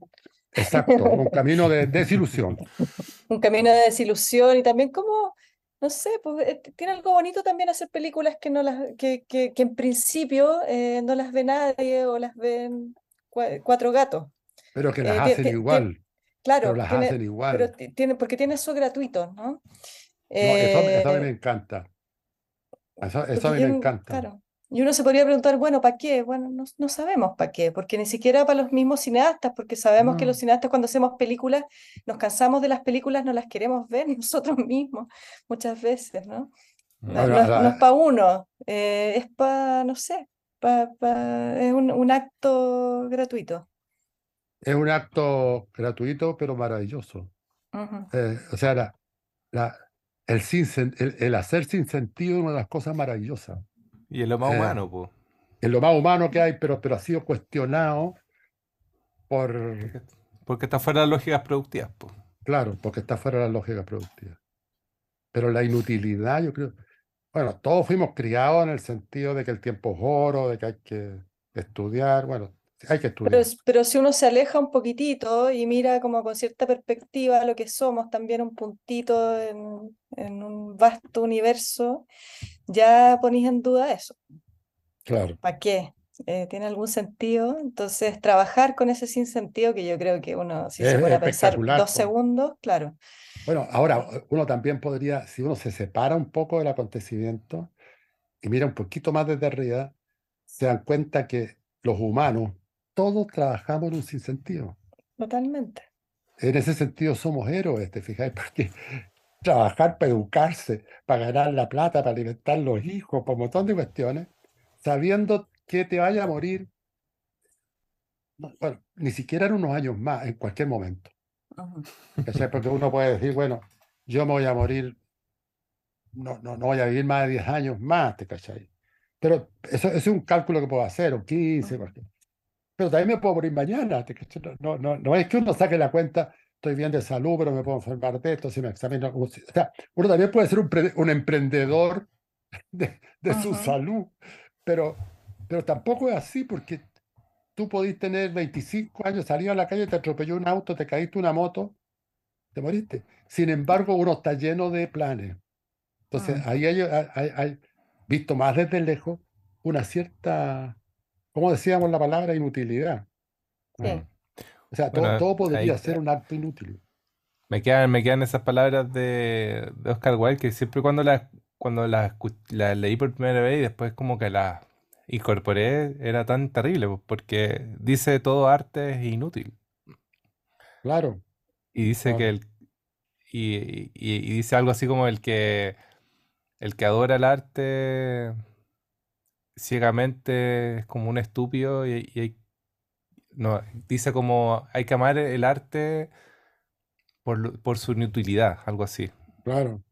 Exacto, un camino de desilusión. <laughs> un camino de desilusión y también como, no sé, pues, eh, tiene algo bonito también hacer películas que, no las, que, que, en principio eh, no las ve nadie o las ven cuatro gatos. Pero que las hacen igual. Claro, pero las hacen igual. Pero tiene, porque tiene eso gratuito, ¿no? eso, a mí me encanta. Eso, eso a mí me encanta. Y uno se podría preguntar, bueno, ¿para qué? Bueno, no, no sabemos para qué, porque ni siquiera para los mismos cineastas, porque sabemos que los cineastas cuando hacemos películas, nos cansamos de las películas, no las queremos ver <laughs> nosotros mismos muchas veces, ¿no? No, es para uno, eh, es para, no sé, pa, es un, un, acto gratuito. Es un acto gratuito, pero maravilloso. Eh, o sea, la, la, el, el, hacer sin sentido es una de las cosas maravillosas. Y es lo más eh, humano, pues. Es lo más humano que hay, pero, pero ha sido cuestionado por. Porque está fuera de las lógicas productivas, pues. Claro, porque está fuera de las lógicas productivas. Pero la inutilidad, yo creo. Bueno, todos fuimos criados en el sentido de que el tiempo es oro, de que hay que estudiar. Bueno, hay que estudiar. Pero, si uno se aleja un poquitito y mira como con cierta perspectiva lo que somos, también un puntito en, un vasto universo, ya ponéis en duda eso. Claro. ¿Para qué? Eh, ¿Tiene algún sentido? Entonces, trabajar con ese sinsentido que yo creo que uno, si se puede pensar dos segundos, claro. Bueno, ahora uno también podría, si uno se separa un poco del acontecimiento y mira un poquito más desde arriba, se dan cuenta que los humanos todos trabajamos en un sinsentido. Totalmente. En ese sentido somos héroes, ¿te fijáis? <laughs> Porque trabajar para educarse, para ganar la plata, para alimentar los hijos, por un montón de cuestiones, sabiendo que te vaya a morir, bueno, ni siquiera en unos años más, en cualquier momento. Porque uno puede decir, bueno, yo me voy a morir, no, no, no voy a vivir más de 10 años más, ¿te cachai? Pero eso, es un cálculo que puedo hacer, o 15, porque pero también me puedo morir mañana. No, no, no es que uno saque la cuenta, estoy bien de salud, pero me puedo enfermar de esto si me examino. O sea, uno también puede ser un, un emprendedor <laughs> de, de su salud, pero, pero tampoco es así, porque tú podís tener 25 años, salir a la calle, te atropelló un auto, te caíste una moto, te moriste. Sin embargo, uno está lleno de planes. Entonces, ah. ahí hay, hay, hay, visto más desde lejos, una cierta ¿Cómo decíamos la palabra inutilidad? Ah. O sea, todo, podría ser un acto inútil. Me quedan, me quedan esas palabras de, Oscar Wilde que siempre cuando las cuando las leí por primera vez y después como que las incorporé era tan terrible porque dice todo arte es inútil. Claro. Y dice que el y, y, dice algo así como el que el que adora el arte ciegamente es como un estúpido y, no, dice como hay que amar el arte por, por su inutilidad, algo así. Claro.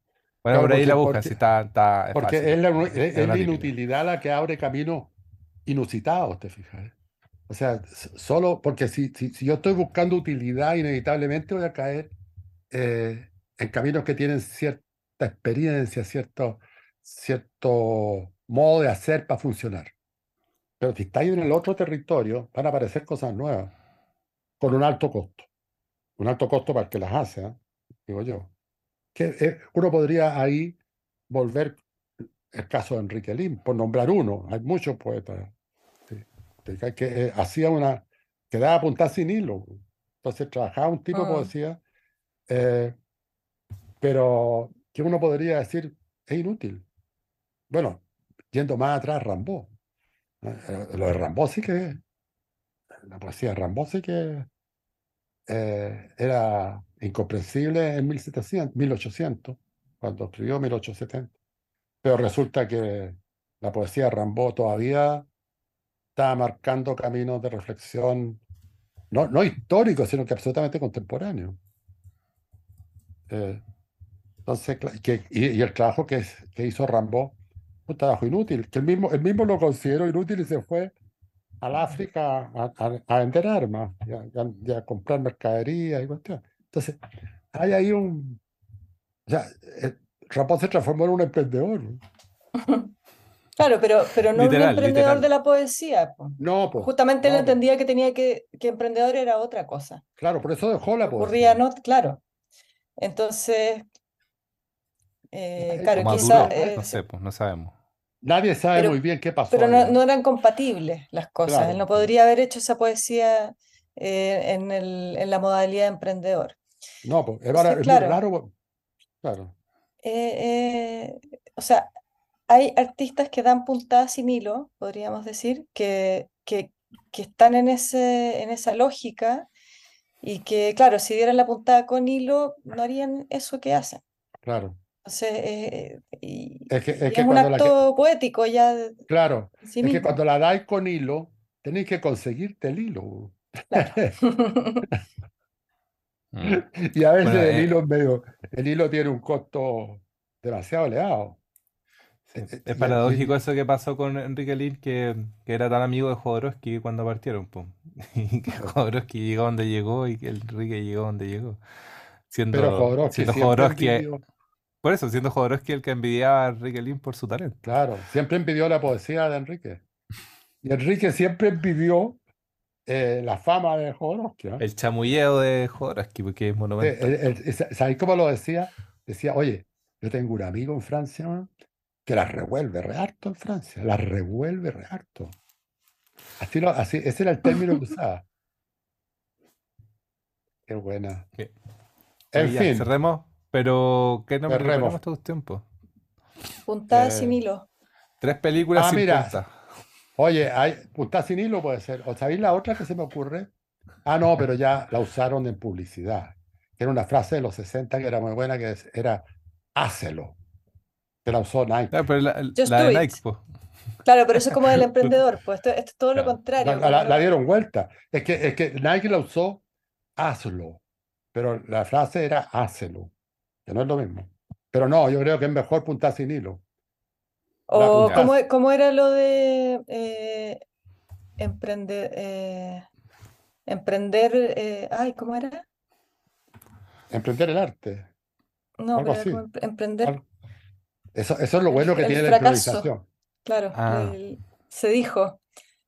Bueno, por ahí la busca, si está, está Porque es la, inutilidad la que abre caminos inusitados, te fijas. O sea, solo porque si, si, yo estoy buscando utilidad, inevitablemente voy a caer eh, en caminos que tienen cierta experiencia, cierto, cierto modo de hacer para funcionar. Pero si estáis en el otro territorio, van a aparecer cosas nuevas, con un alto costo. Un alto costo para el que las hace, ¿eh? digo yo. Que eh, uno podría ahí volver el caso de Enrique Lim, por nombrar uno. Hay muchos poetas que, que eh, hacía una, que daba punta sin hilo. Entonces trabajaba un tipo de ah. poesía, pero que uno podría decir es inútil. Bueno, yendo más atrás, Rambo. Eh, lo de Rambo sí que. La poesía de Rambo sí que eh, era incomprensible en 1700, 1800, cuando escribió 1870. Pero resulta que la poesía de Rambaud todavía está marcando caminos de reflexión, no, no históricos, sino que absolutamente contemporáneos. Eh, entonces, que, y, el trabajo que, que hizo Rambaud, un trabajo inútil, que él mismo, él mismo lo consideró inútil y se fue al África a, vender armas y a, comprar mercadería y cuestiones. Entonces, hay ahí un... O sea, eh, Ramón se transformó en un emprendedor. <laughs> Claro, pero, pero no un emprendedor de la poesía. No, pues. Justamente él entendía que tenía que, que emprendedor era otra cosa. Claro, por eso dejó la poesía. Ocurría, no, claro. Entonces, eh, claro, quizá, no sé, pues, no sabemos. Nadie sabe muy bien qué pasó. Pero no, eran compatibles las cosas. Él no podría haber hecho esa poesía eh, en, el, en, la modalidad de emprendedor. No, pues era, claro, raro. Claro. Eh, eh, o sea, hay artistas que dan puntadas sin hilo, podríamos decir, que, que, que están en, ese, en esa lógica y que, claro, si dieran la puntada con hilo, no harían eso que hacen. Claro. Entonces, eh, es, que, es, un acto poético ya. Claro, es que cuando la dais con hilo, tenéis que conseguirte el hilo. <laughs> <laughs> Mm. y a veces el eh, hilo medio, el hilo tiene un costo demasiado elevado. Eh, es paradójico eso que pasó con Enrique Lin, que, que, era tan amigo de Jodorowsky cuando partieron. <laughs> Y que Jodorowsky llegó donde llegó y que Enrique llegó donde llegó. Siendo, Pero Jodorowsky, siendo por eso, siendo Jodorowsky el que envidiaba a Enrique Lin por su talento. Claro, siempre envidió la poesía de Enrique. Y Enrique siempre envidió eh, la fama de Jodorowsky. El chamulleo de Jodorowsky, porque es monumental. ¿Sabéis cómo lo decía? Decía, oye, yo tengo un amigo en Francia que la revuelve re harto en Francia, la revuelve re harto. Así, lo, así ese era el término que usaba. <laughs> Qué buena. En fin. cerremos. Pero, ¿qué nombre tenemos todo el tiempo? Puntada sin eh, hilo. Tres películas ah, sin mira. Oye, hay puntada sin hilo puede ser. ¿O sabéis la otra que se me ocurre? Ah, no, pero ya la usaron en publicidad. Era una frase de los 60 que era muy buena, que era hácelo. Que la usó Nike. Ah, pero la, de Nike, pues. Claro, pero eso es como del <laughs> emprendedor, pues esto, es todo lo contrario. La, dieron vuelta. Es que, es que Nike la usó, hazlo. Pero la frase era hácelo que no es lo mismo. Pero no, yo creo que es mejor puntar sin hilo. O ¿cómo, era lo de eh, emprender? Eh, emprender, eh, ay, ¿cómo era? Emprender el arte. No, pero emprender. Eso, eso es lo bueno que tiene la improvisación. Claro, ah. se dijo.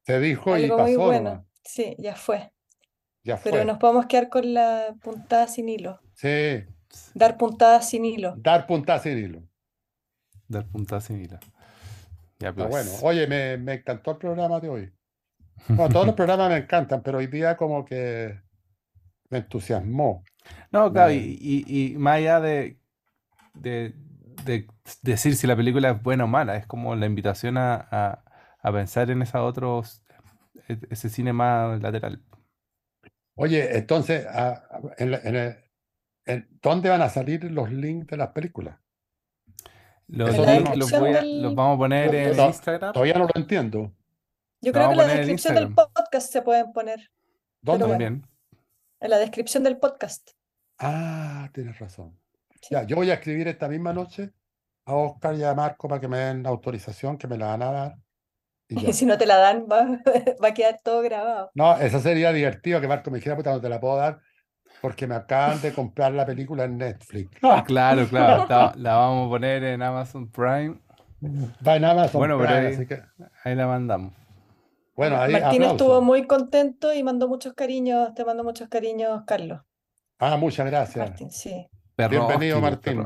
Se dijo y pasó. Muy bueno. Sí, ya fue. Ya fue. Pero nos podemos quedar con la puntada sin hilo. Sí, Dar puntadas sin hilo. Dar puntadas sin hilo. Dar puntadas sin hilo. Ya, pues. bueno, oye, me, encantó el programa de hoy. <laughs> Bueno, todos los programas me encantan, pero hoy día como que me entusiasmó. No, claro, y, más allá de, de, decir si la película es buena o mala, es como la invitación a, pensar en esa otros, e, ese cine más lateral. Oye, entonces, en, el, ¿Dónde van a salir los links de las películas? Los links los, vamos a poner en Instagram. Todavía no lo entiendo. Yo creo que en la descripción del podcast se pueden poner. ¿Dónde? En la descripción del podcast. Ah, tienes razón. Ya, yo voy a escribir esta misma noche a Oscar y a Marco para que me den la autorización, que me la van a dar. Y, <laughs> si no te la dan, va, <laughs> va, a quedar todo grabado. No, eso sería divertido que Marco me dijera, puta, no te la puedo dar porque me acaban de comprar la película en Netflix. <laughs> Claro, claro, la vamos a poner en Amazon Prime. Va en Amazon bueno, Prime, ahí, así que... ahí la mandamos. Bueno, ahí, Martín estuvo muy contento y mandó muchos cariños, te mando muchos cariños, Carlos. Ah, muchas gracias. Martín, sí. Bienvenido, Martín.